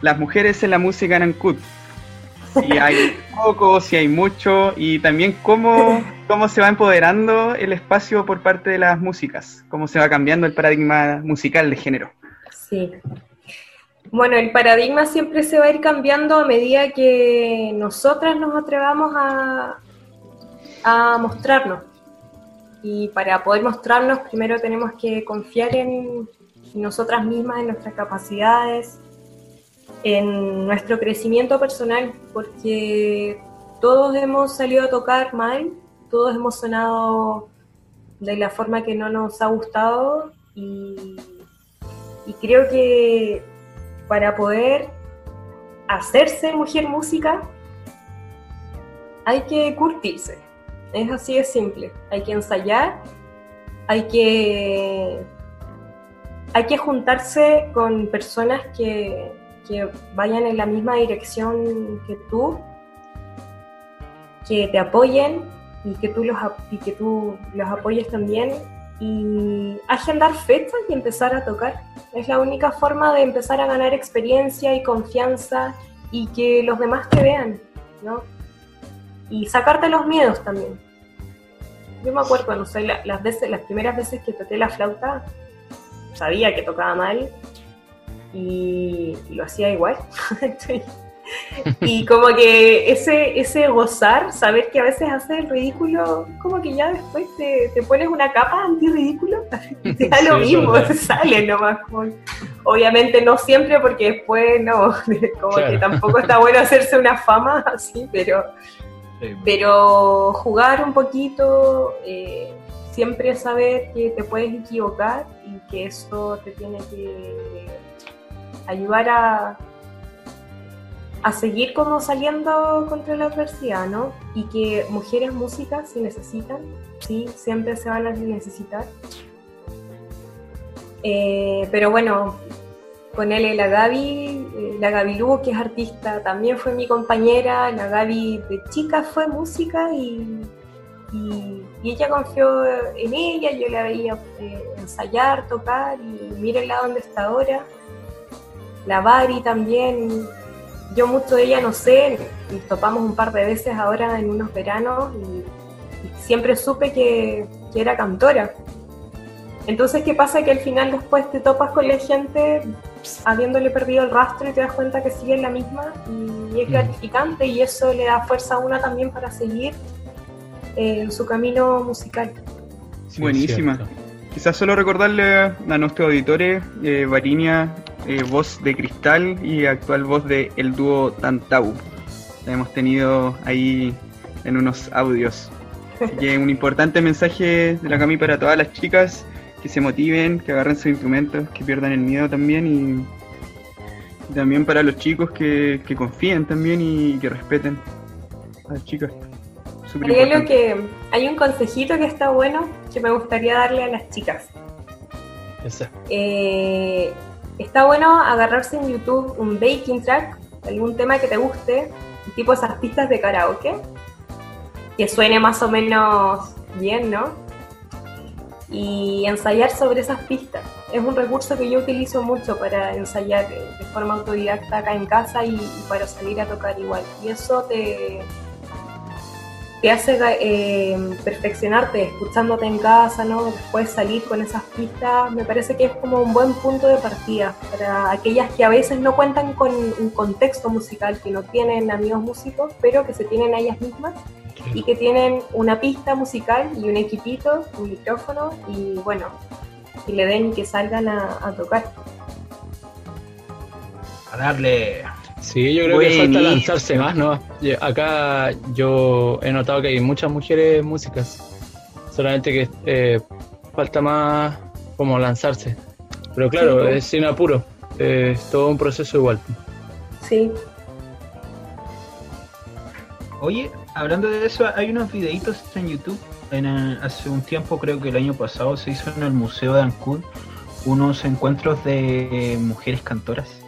las mujeres en la música en Ancud. si hay [LAUGHS] poco, si hay mucho, y también cómo, cómo se va empoderando el espacio por parte de las músicas, cómo se va cambiando el paradigma musical de género. Sí. Bueno, el paradigma siempre se va a ir cambiando a medida que nosotras nos atrevamos a, mostrarnos. Y para poder mostrarnos, primero tenemos que confiar en nosotras mismas, en nuestras capacidades, en nuestro crecimiento personal, porque todos hemos salido a tocar mal, todos hemos sonado de la forma que no nos ha gustado y, creo que para poder hacerse mujer música hay que curtirse, es así de simple, hay que ensayar, hay que, hay que juntarse con personas que, vayan en la misma dirección que tú, que te apoyen y que tú los, y que tú los apoyes también y agendar fechas y empezar a tocar. Es la única forma de empezar a ganar experiencia y confianza y que los demás te vean, ¿no? Y sacarte los miedos también. Yo me acuerdo, no sé, las, veces, las primeras veces que toqué la flauta, sabía que tocaba mal, y, lo hacía igual. [LAUGHS] y como que ese, ese gozar, saber que a veces haces el ridículo, como que ya después te, te pones una capa anti-ridículo, te da lo [LAUGHS] mismo, [LAUGHS] sale nomás. obviamente no siempre, porque después no, [LAUGHS] como que tampoco está bueno hacerse una fama así, pero, pero jugar un poquito, eh, siempre saber que te puedes equivocar y que eso te tiene que ayudar a, a seguir como saliendo contra la adversidad, ¿no? Y que mujeres músicas se necesitan, sí, siempre se van a necesitar. Eh, pero bueno, con él la Gaby, eh, la Gaby Lugo, que es artista, también fue mi compañera, la Gaby de chica fue música y, y, ella confió en ella, yo la veía eh, ensayar, tocar y mírenla dónde está ahora la Bari también, yo mucho de ella no sé, nos topamos un par de veces ahora en unos veranos y, siempre supe que, era cantora. Entonces, ¿qué pasa? Que al final después te topas con la gente habiéndole perdido el rastro y te das cuenta que sigue en la misma y es mm. gratificante y eso le da fuerza a una también para seguir eh, en su camino musical. Buenísima. Quizás solo recordarle a nuestros auditores, eh, Varinia eh, voz de Cristal y actual voz de el dúo Tantau. La hemos tenido ahí en unos audios. Así que un importante mensaje de la Cami para todas las chicas que se motiven, que agarren sus instrumentos, que pierdan el miedo también y, también para los chicos que, confíen también y que respeten a las chicas. Hay, que, hay un consejito que está bueno que me gustaría darle a las chicas. Eh, está bueno agarrarse en YouTube un baking track, algún tema que te guste, tipo esas pistas de karaoke, que suene más o menos bien, ¿no? Y ensayar sobre esas pistas. Es un recurso que yo utilizo mucho para ensayar de forma autodidacta acá en casa y para salir a tocar igual. Y eso te, hace eh, perfeccionarte escuchándote en casa, ¿no? Después salir con esas pistas, me parece que es como un buen punto de partida para aquellas que a veces no cuentan con un contexto musical, que no tienen amigos músicos, pero que se tienen a ellas mismas y que tienen una pista musical y un equipito, un micrófono y bueno, que le den y que salgan a, a tocar. A darle Sí, yo creo que falta lanzarse más, ¿no? Acá yo he notado que hay muchas mujeres músicas, solamente que eh, falta más como lanzarse. Pero claro, es sin apuro, es todo un proceso igual. Sí. Oye, hablando de eso, hay unos videitos en YouTube. En hace un tiempo, creo que el año pasado, se hizo en el Museo de Ancud unos encuentros de mujeres cantoras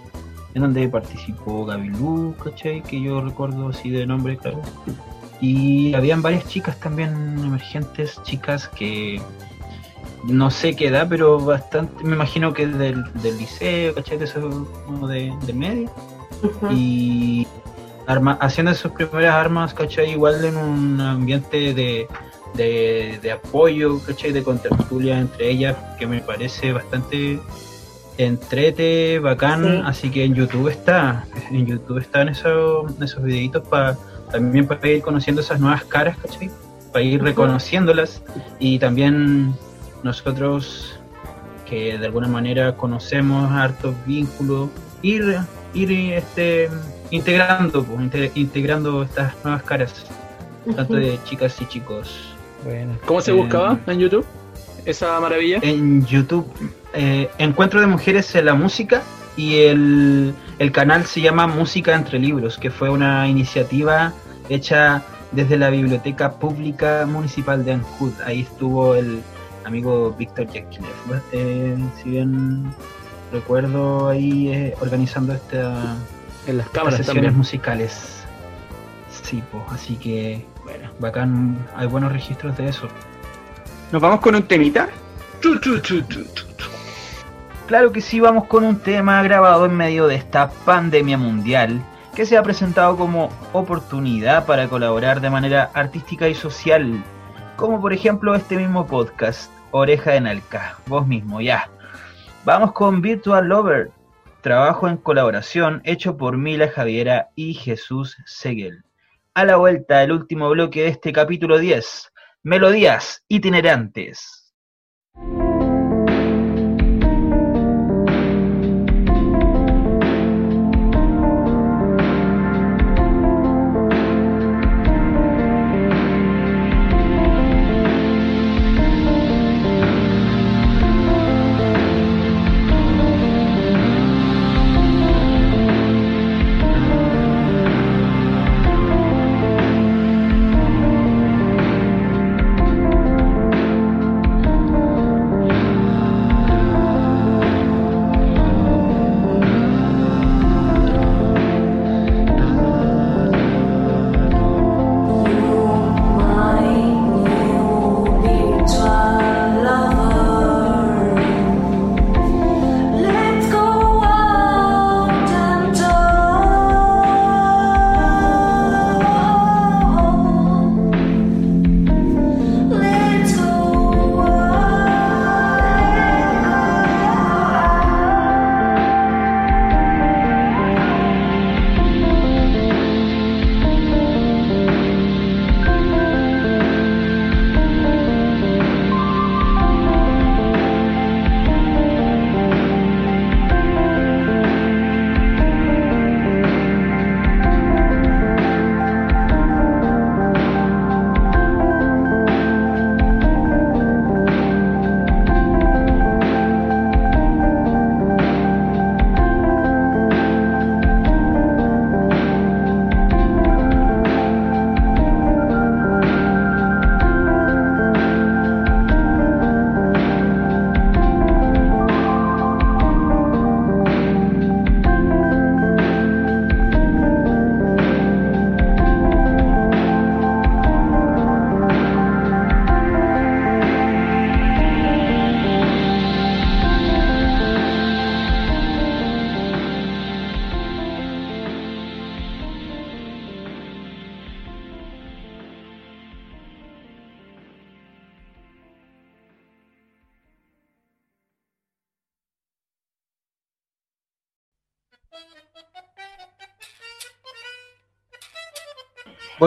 en donde participó Gaby Lu, ¿cachai? Que yo recuerdo así de nombre, claro. Y habían varias chicas también emergentes, chicas que no sé qué edad, pero bastante, me imagino que del, del liceo, ¿cachai? De eso, como de, medio. Y arma, haciendo sus primeras armas, ¿cachai? Igual en un ambiente de, de, apoyo, ¿cachai? De contertulia entre ellas, que me parece bastante entrete, bacán, así que en YouTube está, en YouTube están esos, esos videitos para también para ir conociendo esas nuevas caras, ¿cachai? Para ir reconociéndolas y también nosotros que de alguna manera conocemos hartos vínculos, ir, ir este, integrando, pues, integrando estas nuevas caras, tanto de chicas y chicos. Bueno. ¿Cómo se buscaba en YouTube esa maravilla? En YouTube, eh, Encuentro de Mujeres en la Música y el, el canal se llama Música entre Libros, que fue una iniciativa hecha desde la Biblioteca Pública Municipal de Ancud. Ahí estuvo el amigo Víctor Jaquilev, eh, si bien recuerdo ahí eh, organizando esta en las cámaras sesiones musicales. Sí, pues, así que bueno, bacán, hay buenos registros de eso. ¿Nos vamos con un temita? Claro que sí, vamos con un tema grabado en medio de esta pandemia mundial que se ha presentado como oportunidad para colaborar de manera artística y social, como por ejemplo este mismo podcast, Oreja de Nalca, vos mismo, ya. Vamos con Virtual Lover, trabajo en colaboración hecho por Mila Javiera y Jesús Seguel. A la vuelta, el último bloque de este capítulo 10, Melodías itinerantes.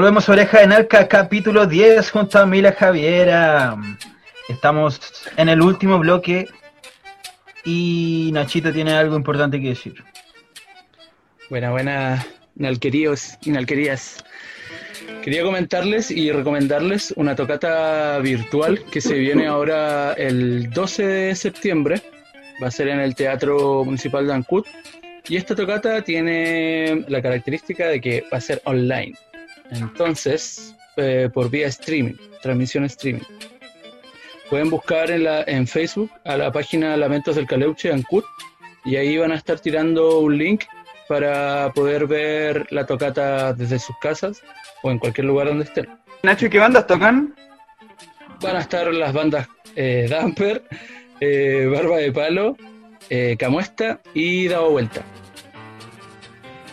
Volvemos a Oreja de Narca, capítulo 10, junto a Mila Javiera. Estamos en el último bloque y Nachito tiene algo importante que decir. Buena, buena, nalqueríos y nalquerías. Quería comentarles y recomendarles una tocata virtual que se viene ahora el 12 de septiembre. Va a ser en el Teatro Municipal de Ancud. Y esta tocata tiene la característica de que va a ser online. Entonces, eh, por vía streaming, transmisión streaming. Pueden buscar en, la, en Facebook a la página Lamentos del Caleuche, Ancud, y ahí van a estar tirando un link para poder ver la tocata desde sus casas o en cualquier lugar donde estén. Nacho, ¿y qué bandas tocan? Van a estar las bandas eh, Damper, eh, Barba de Palo, Camuesta y Dado Vuelta.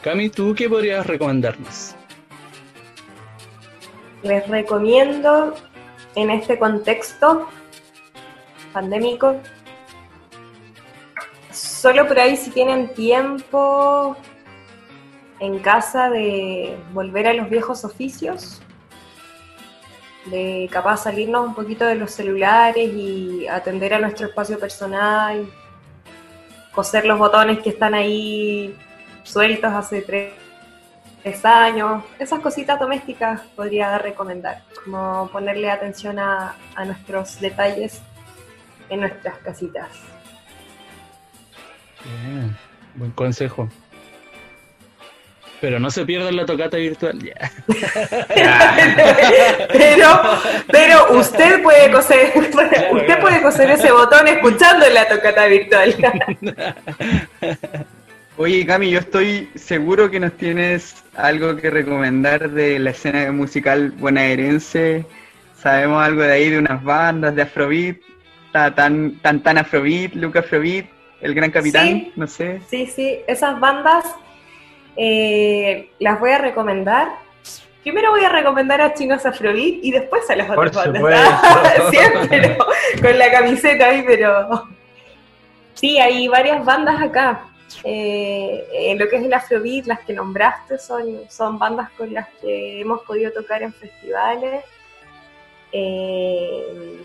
Cami, ¿tú qué podrías recomendarnos? Les recomiendo en este contexto pandémico, solo por ahí si tienen tiempo en casa de volver a los viejos oficios, de capaz salirnos un poquito de los celulares y atender a nuestro espacio personal, coser los botones que están ahí sueltos hace tres, años, esas cositas domésticas podría recomendar, como ponerle atención a, a nuestros detalles en nuestras casitas. Bien, buen consejo. Pero no se pierdan la tocata virtual. [LAUGHS] pero, pero usted puede coser, [LAUGHS] usted puede coser ese botón escuchando la tocata virtual. [LAUGHS] Oye, Cami, yo estoy seguro que nos tienes algo que recomendar de la escena musical bonaerense. Sabemos algo de ahí, de unas bandas de Afrobeat, tan tan, tan Afrobeat, Luca Afrobeat, El Gran Capitán, no sé. Sí, sí, esas bandas eh, las voy a recomendar. Primero voy a recomendar a Chinos Afrobeat y después a las otras bandas. Siempre [LAUGHS] con la camiseta ahí, pero... Sí, hay varias bandas acá. Eh, en lo que es el Afrobeat, las que nombraste son, son bandas con las que hemos podido tocar en festivales. Eh,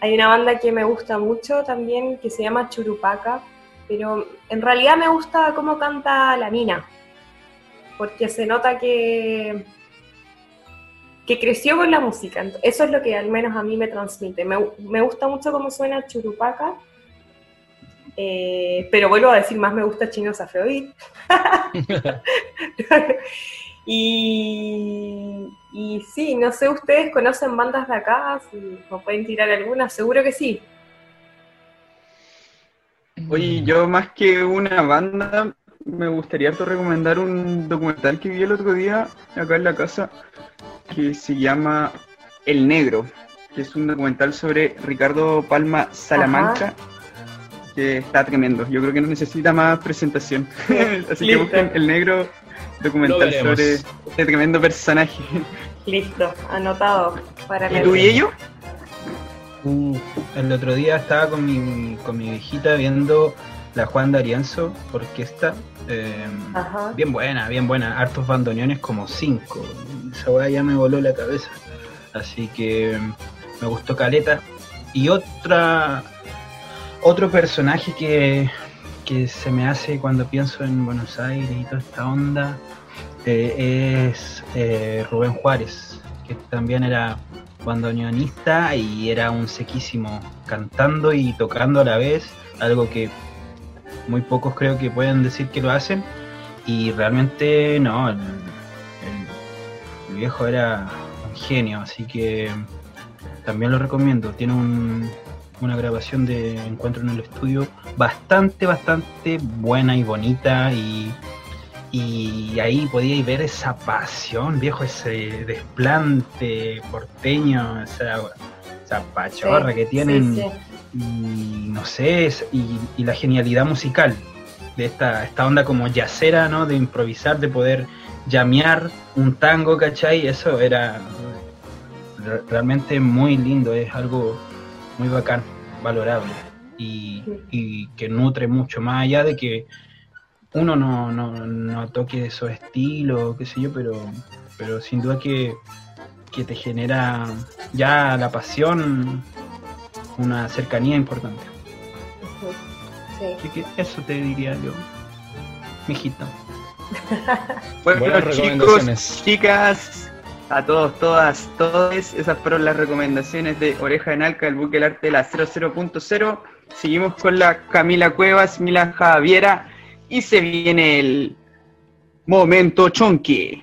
hay una banda que me gusta mucho también que se llama Churupaca, pero en realidad me gusta cómo canta la mina, porque se nota que, que creció con la música. Eso es lo que al menos a mí me transmite. Me, me gusta mucho cómo suena Churupaca eh, pero vuelvo a decir, más me gusta Chinos Afrobeat. [LAUGHS] y, y sí, no sé, ¿ustedes conocen bandas de acá? Si ¿Me pueden tirar algunas? Seguro que sí. Oye, yo más que una banda, me gustaría recomendar un documental que vi el otro día acá en la casa, que se llama El Negro, que es un documental sobre Ricardo Palma Salamanca que está tremendo. Yo creo que no necesita más presentación. [LAUGHS] Así que busquen el negro documental sobre este tremendo personaje. Listo, anotado para ¿Y tú y ellos? Uh, el otro día estaba con mi, con mi viejita viendo la Juan de Arienzo orquesta. Eh, bien buena, bien buena. Hartos bandoneones como cinco. Esa weá ya me voló la cabeza. Así que me gustó Caleta. Y otra otro personaje que, se me hace cuando pienso en Buenos Aires y toda esta onda eh, es eh, Rubén Juárez, que también era bandoneonista y era un sequísimo cantando y tocando a la vez, algo que muy pocos creo que pueden decir que lo hacen y realmente no, el viejo era un genio, así que también lo recomiendo, tiene un, una grabación de Encuentro en el Estudio bastante, bastante buena y bonita y, y ahí podíais ver esa pasión, viejo, ese desplante porteño, esa, esa pachorra que tienen y no sé, y, la genialidad musical de esta, esta onda como yacera, ¿no? De improvisar, de poder llamear un tango, ¿cachai? Eso era realmente muy lindo, es algo muy bacán, valorable y, que nutre mucho, más allá de que uno no, no, no toque esos estilos, qué sé yo, pero, pero sin duda que, que te genera ya la pasión, una cercanía importante. Sí. eso te diría yo, mijito. [LAUGHS] bueno, chicos, chicas, a todos, todas, todas. Esas fueron las recomendaciones de Oreja en Alca, el buque del arte de la 00.0. Seguimos con la Camila Cuevas, Mila Javiera y se viene el momento chonky.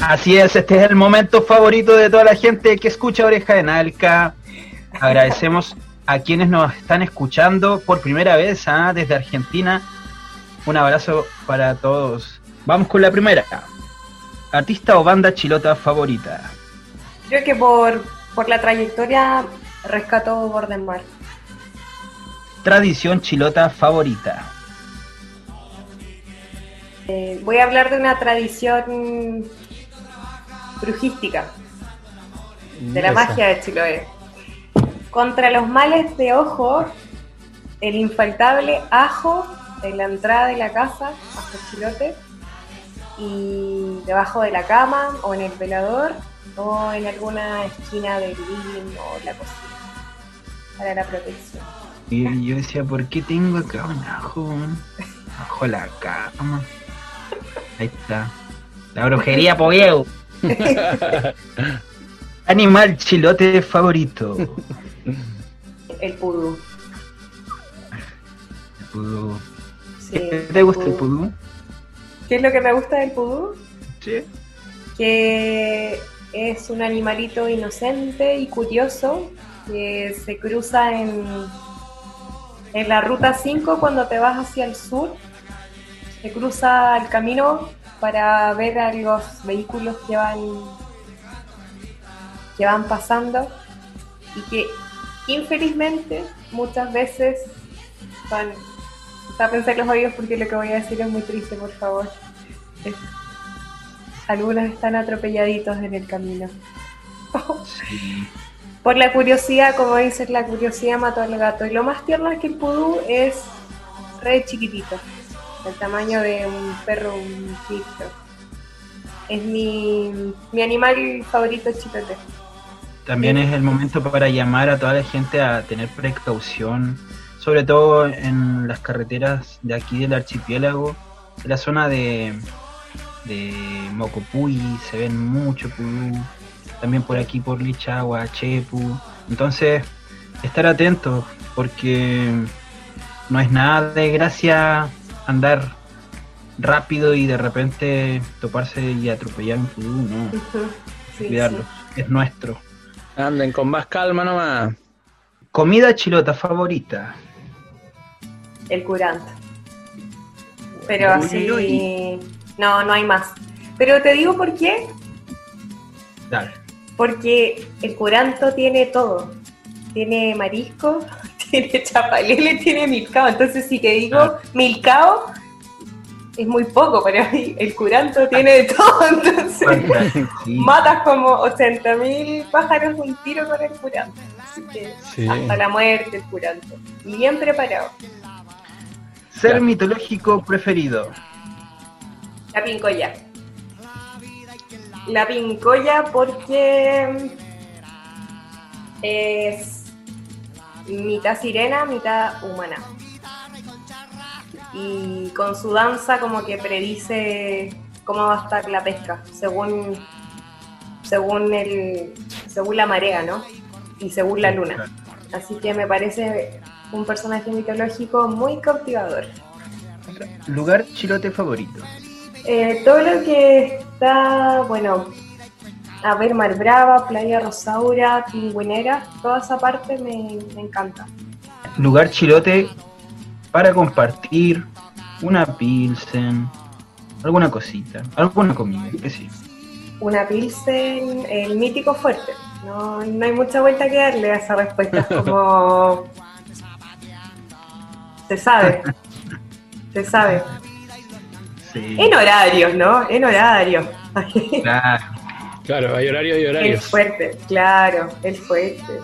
Así es, este es el momento favorito de toda la gente que escucha Oreja en Alca. Agradecemos a quienes nos están escuchando por primera vez ¿ah? desde Argentina. Un abrazo para todos. Vamos con la primera. Artista o banda chilota favorita. Creo que por, por la trayectoria rescato Borden Mar. Tradición chilota favorita. Eh, voy a hablar de una tradición brujística, de la magia de Chiloé. Contra los males de ojo, el infaltable ajo en la entrada de la casa, ajo chilote, y debajo de la cama o en el velador o en alguna esquina del living o la cocina para la protección. Y yo decía, ¿por qué tengo acá un ajo? Bajo la cama. Ahí está. La brujería Pogueu. [LAUGHS] Animal chilote favorito. El pudú. El pudú. ¿Qué te gusta el pudú? ¿Qué es lo que me gusta del pudú? Sí. Que es un animalito inocente y curioso que se cruza en, en la ruta 5 cuando te vas hacia el sur. Se cruza el camino para ver a los vehículos que van, que van pasando y que infelizmente muchas veces van pensar los oídos porque lo que voy a decir es muy triste, por favor. algunos están atropelladitos en el camino. Por la curiosidad, como dices, la curiosidad mató al gato. Y lo más tierno es que el pudú es re chiquitito, del tamaño de un perro, un chico. Es mi, mi animal favorito chicote. También es el momento para llamar a toda la gente a tener precaución sobre todo en las carreteras de aquí del archipiélago, en la zona de, de Mocopuy se ven mucho pudú, también por aquí por Lichagua, Chepu, entonces estar atentos porque no es nada de gracia andar rápido y de repente toparse y atropellar un pudú, no, cuidarlos, es nuestro. Anden con más calma nomás. Comida chilota favorita el curante. Pero así, no, no hay más. Pero te digo por qué. Dale. Porque el curanto tiene todo. Tiene marisco, [LAUGHS] tiene chapalele, tiene milcao. Entonces, si te digo ah. milcao, es muy poco para mí. El curanto tiene de todo. [LAUGHS] Entonces, matas como 80.000 pájaros un tiro con el curanto. Así que, hasta la muerte, el curanto. Bien preparado. Ser mitológico preferido. La pincoya. La pincoya porque es mitad sirena, mitad humana. Y con su danza como que predice cómo va a estar la pesca, según, según, el, según la marea, ¿no? Y según la luna. Así que me parece un personaje mitológico muy cautivador. ¿Lugar chilote favorito? Eh, todo lo que está, bueno, a ver, Mar Brava, Playa Rosaura, Pingüinera, toda esa parte me, encanta. Lugar chilote para compartir una pilsen, alguna cosita, alguna comida, que sí. Una pilsen, el mítico fuerte. No, no hay mucha vuelta que darle a esa respuesta. [LAUGHS] como se sabe. [LAUGHS] se sabe. En horarios, ¿no? En horarios. claro. Claro, hay horarios y horarios. El fuerte, claro, el fuerte.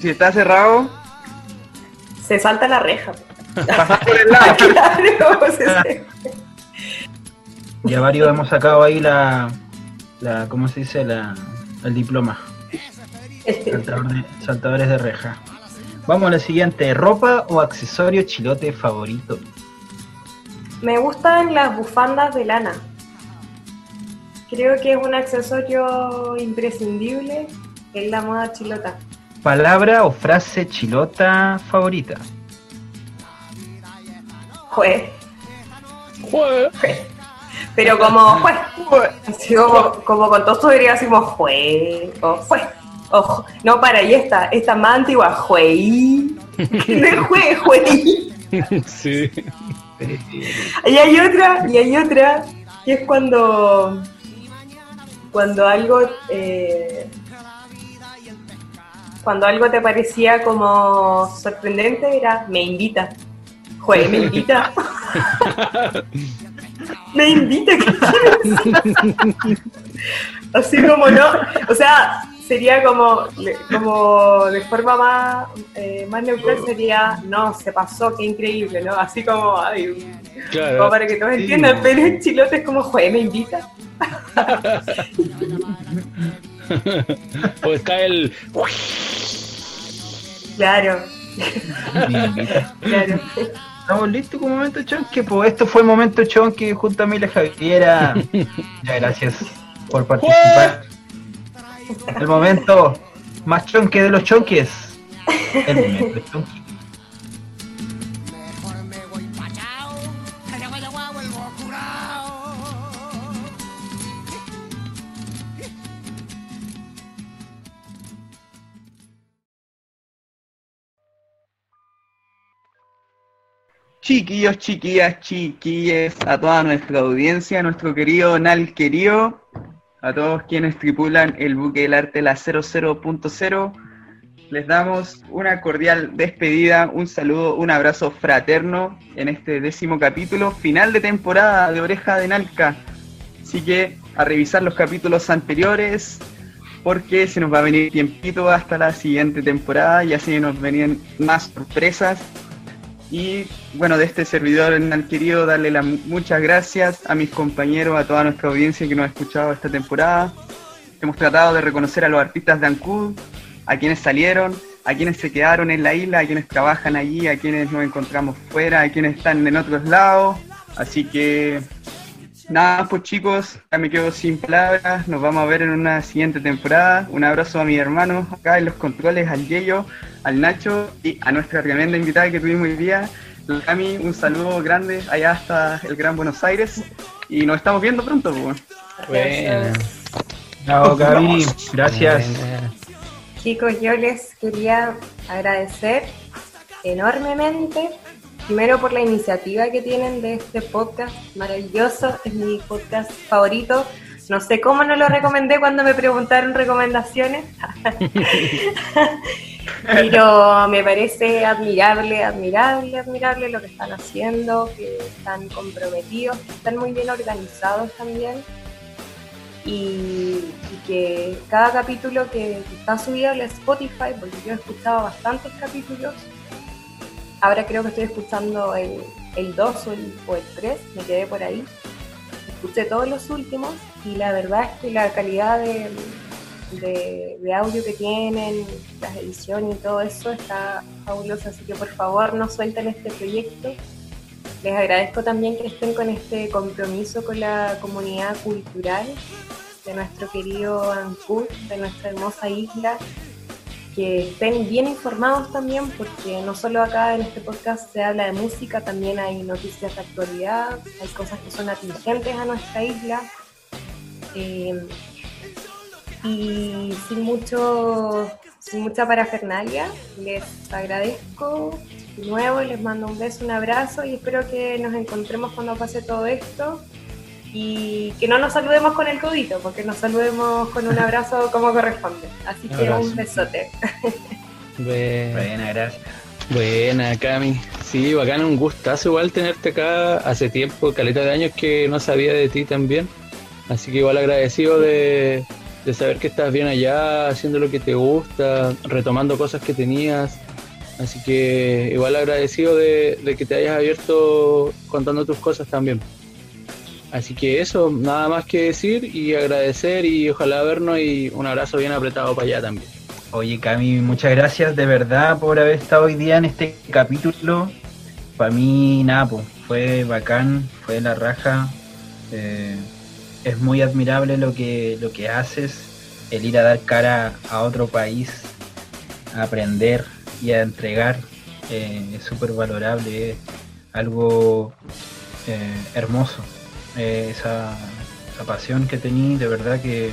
Si está cerrado. Se salta la reja. Pasar por el [LAUGHS] lado. claro, [LAUGHS] Ya varios hemos sacado ahí la, la ¿cómo se dice? La, el diploma. saltadores de reja. Vamos a la siguiente, ¿ropa o accesorio chilote favorito? Me gustan las bufandas de lana. Creo que es un accesorio imprescindible en la moda chilota. ¿Palabra o frase chilota favorita? Jue. Jue. Pero como jue. Así como, como con todo debería decimos jue o jue. Ojo, no, para, ahí está, esta más antigua, Juey. De [LAUGHS] Jue, Juey. Sí. Y hay otra, y hay otra, que es cuando, cuando algo, eh, cuando algo te parecía como sorprendente, era me invita. Joder, me invita. [LAUGHS] me invita, ¿qué Así como no, o sea, sería como, como de forma más, eh, más neutral sería, no, se pasó, qué increíble, ¿no? Así como, ay, como para que todos entiendan, pero en chilote es como, joder, me invita. [LAUGHS] pues está el... Claro. claro. Estamos listos con Momento Chonque, pues esto fue Momento Chonque junto a Mila Javiera. ya, gracias por participar. El momento más chonque de los chonques. El momento chonque. Chiquillos, chiquillas, chiquilles, a toda nuestra audiencia, nuestro querido Nal querido, a todos quienes tripulan el buque del arte la 00.0, les damos una cordial despedida, un saludo, un abrazo fraterno en este décimo capítulo, final de temporada de Oreja de Nalca. Así que a revisar los capítulos anteriores, porque se nos va a venir tiempito hasta la siguiente temporada y así nos venían más sorpresas y bueno, de este servidor en querido darle las muchas gracias a mis compañeros, a toda nuestra audiencia que nos ha escuchado esta temporada. Hemos tratado de reconocer a los artistas de Ancud, a quienes salieron, a quienes se quedaron en la isla, a quienes trabajan allí, a quienes nos encontramos fuera, a quienes están en otros lados. Así que nada, pues chicos, ya me quedo sin palabras. Nos vamos a ver en una siguiente temporada. Un abrazo a mis hermanos acá en los controles, al Yeyo, al Nacho y a nuestra tremenda invitada que tuvimos hoy día, la Cami, un saludo grande allá hasta el Gran Buenos Aires y nos estamos viendo pronto. Pues. Bueno. Chao, Cami, gracias. Chicos, yo les quería agradecer enormemente, primero por la iniciativa que tienen de este podcast maravilloso, es mi podcast favorito. No sé cómo no lo recomendé cuando me preguntaron recomendaciones, [LAUGHS] pero me parece admirable, admirable, admirable lo que están haciendo, que están comprometidos, que están muy bien organizados también. Y, que cada capítulo que, está subido en Spotify, porque yo he escuchado bastantes capítulos, ahora creo que estoy escuchando el, el 2 o el, o el 3, me quedé por ahí escuché todos los últimos y la verdad es que la calidad de, audio que tienen, las ediciones y todo eso está fabuloso, así que por favor no suelten este proyecto. Les agradezco también que estén con este compromiso con la comunidad cultural de nuestro querido Ancud, de nuestra hermosa isla, que estén bien informados también, porque no solo acá en este podcast se habla de música, también hay noticias de actualidad, hay cosas que son atingentes a nuestra isla. Eh, y sin mucho sin mucha parafernalia, les agradezco de nuevo, les mando un beso, un abrazo y espero que nos encontremos cuando pase todo esto y que no nos saludemos con el codito, porque nos saludemos con un abrazo como corresponde. Así que un besote. Buena, gracias. Buena, Cami. Sí, bacán, un gustazo igual tenerte acá. Hace tiempo, caleta de años que no sabía de ti también. Así que igual agradecido de, saber que estás bien allá, haciendo lo que te gusta, retomando cosas que tenías. Así que igual agradecido de, de que te hayas abierto contando tus cosas también. Así que eso, nada más que decir y agradecer y ojalá vernos y un abrazo bien apretado para allá también. Oye Cami, muchas gracias de verdad por haber estado hoy día en este capítulo. Para mí, nada, pues, fue bacán, fue la raja. Eh, es muy admirable lo que, lo que haces, el ir a dar cara a otro país, a aprender y a entregar. Eh, es súper valorable, es algo eh, hermoso. Eh, esa, pasión que tení, de verdad que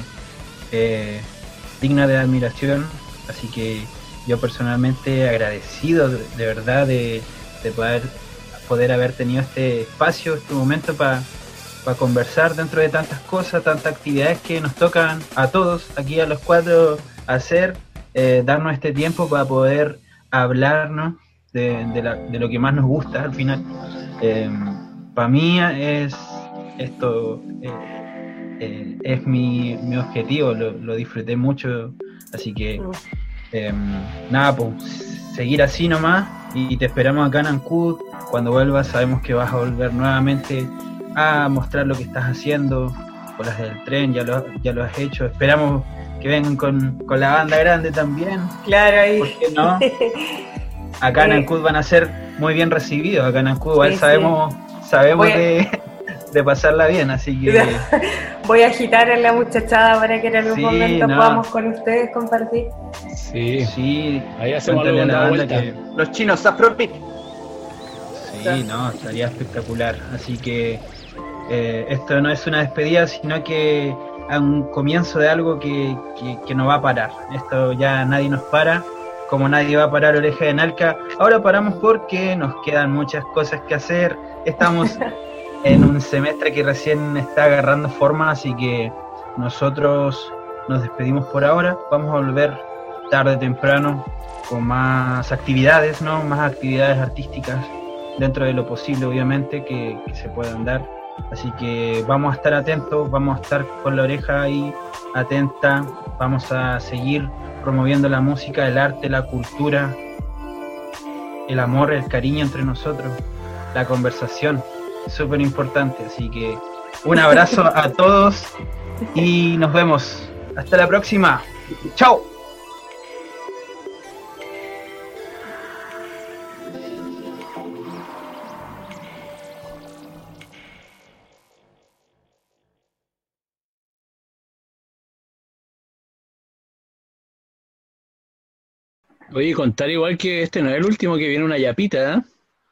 eh, digna de admiración. Así que yo personalmente agradecido de, verdad de, poder, poder haber tenido este espacio, este momento para conversar dentro de tantas cosas, tantas actividades que nos tocan a todos aquí a los cuatro hacer eh, darnos este tiempo para poder hablarnos de, de, lo que más nos gusta al final. Em, para mí es esto eh, eh, es mi, mi objetivo, lo, lo, disfruté mucho, así que em, nada, pues seguir así nomás y te esperamos acá en Ancud. Cuando vuelvas sabemos que vas a volver nuevamente a mostrar lo que estás haciendo, con las del tren, ya lo, ya lo has hecho. Esperamos que vengan con, con la banda grande también. Claro, ahí. ¿Por qué no? [LAUGHS] Acá en Ancud van a ser muy bien recibidos. Acá en Ancud igual sabemos, sabemos de, de, pasarla bien, así que. [LAUGHS] Voy a agitar en la muchachada para que en algún momento podamos con ustedes compartir. Sí, sí. Ahí hacemos la banda Que... Los chinos Afrobeat. Sí, no, estaría espectacular. Así que eh, esto no es una despedida, sino que a un comienzo de algo que, que, no va a parar. Esto ya nadie nos para, como nadie va a parar Oreja de Nalca. Ahora paramos porque nos quedan muchas cosas que hacer. Estamos [LAUGHS] en un semestre que recién está agarrando forma, así que nosotros nos despedimos por ahora. Vamos a volver tarde o temprano con más actividades, ¿no? Más actividades artísticas dentro de lo posible, obviamente, que, se puedan dar. Así que vamos a estar atentos, vamos a estar con la oreja ahí atenta, vamos a seguir promoviendo la música, el arte, la cultura, el amor, el cariño entre nosotros, la conversación, súper importante. Así que un abrazo a todos y nos vemos. Hasta la próxima. Chao. Oye, contar igual que este no es el último que viene una yapita, ¿eh?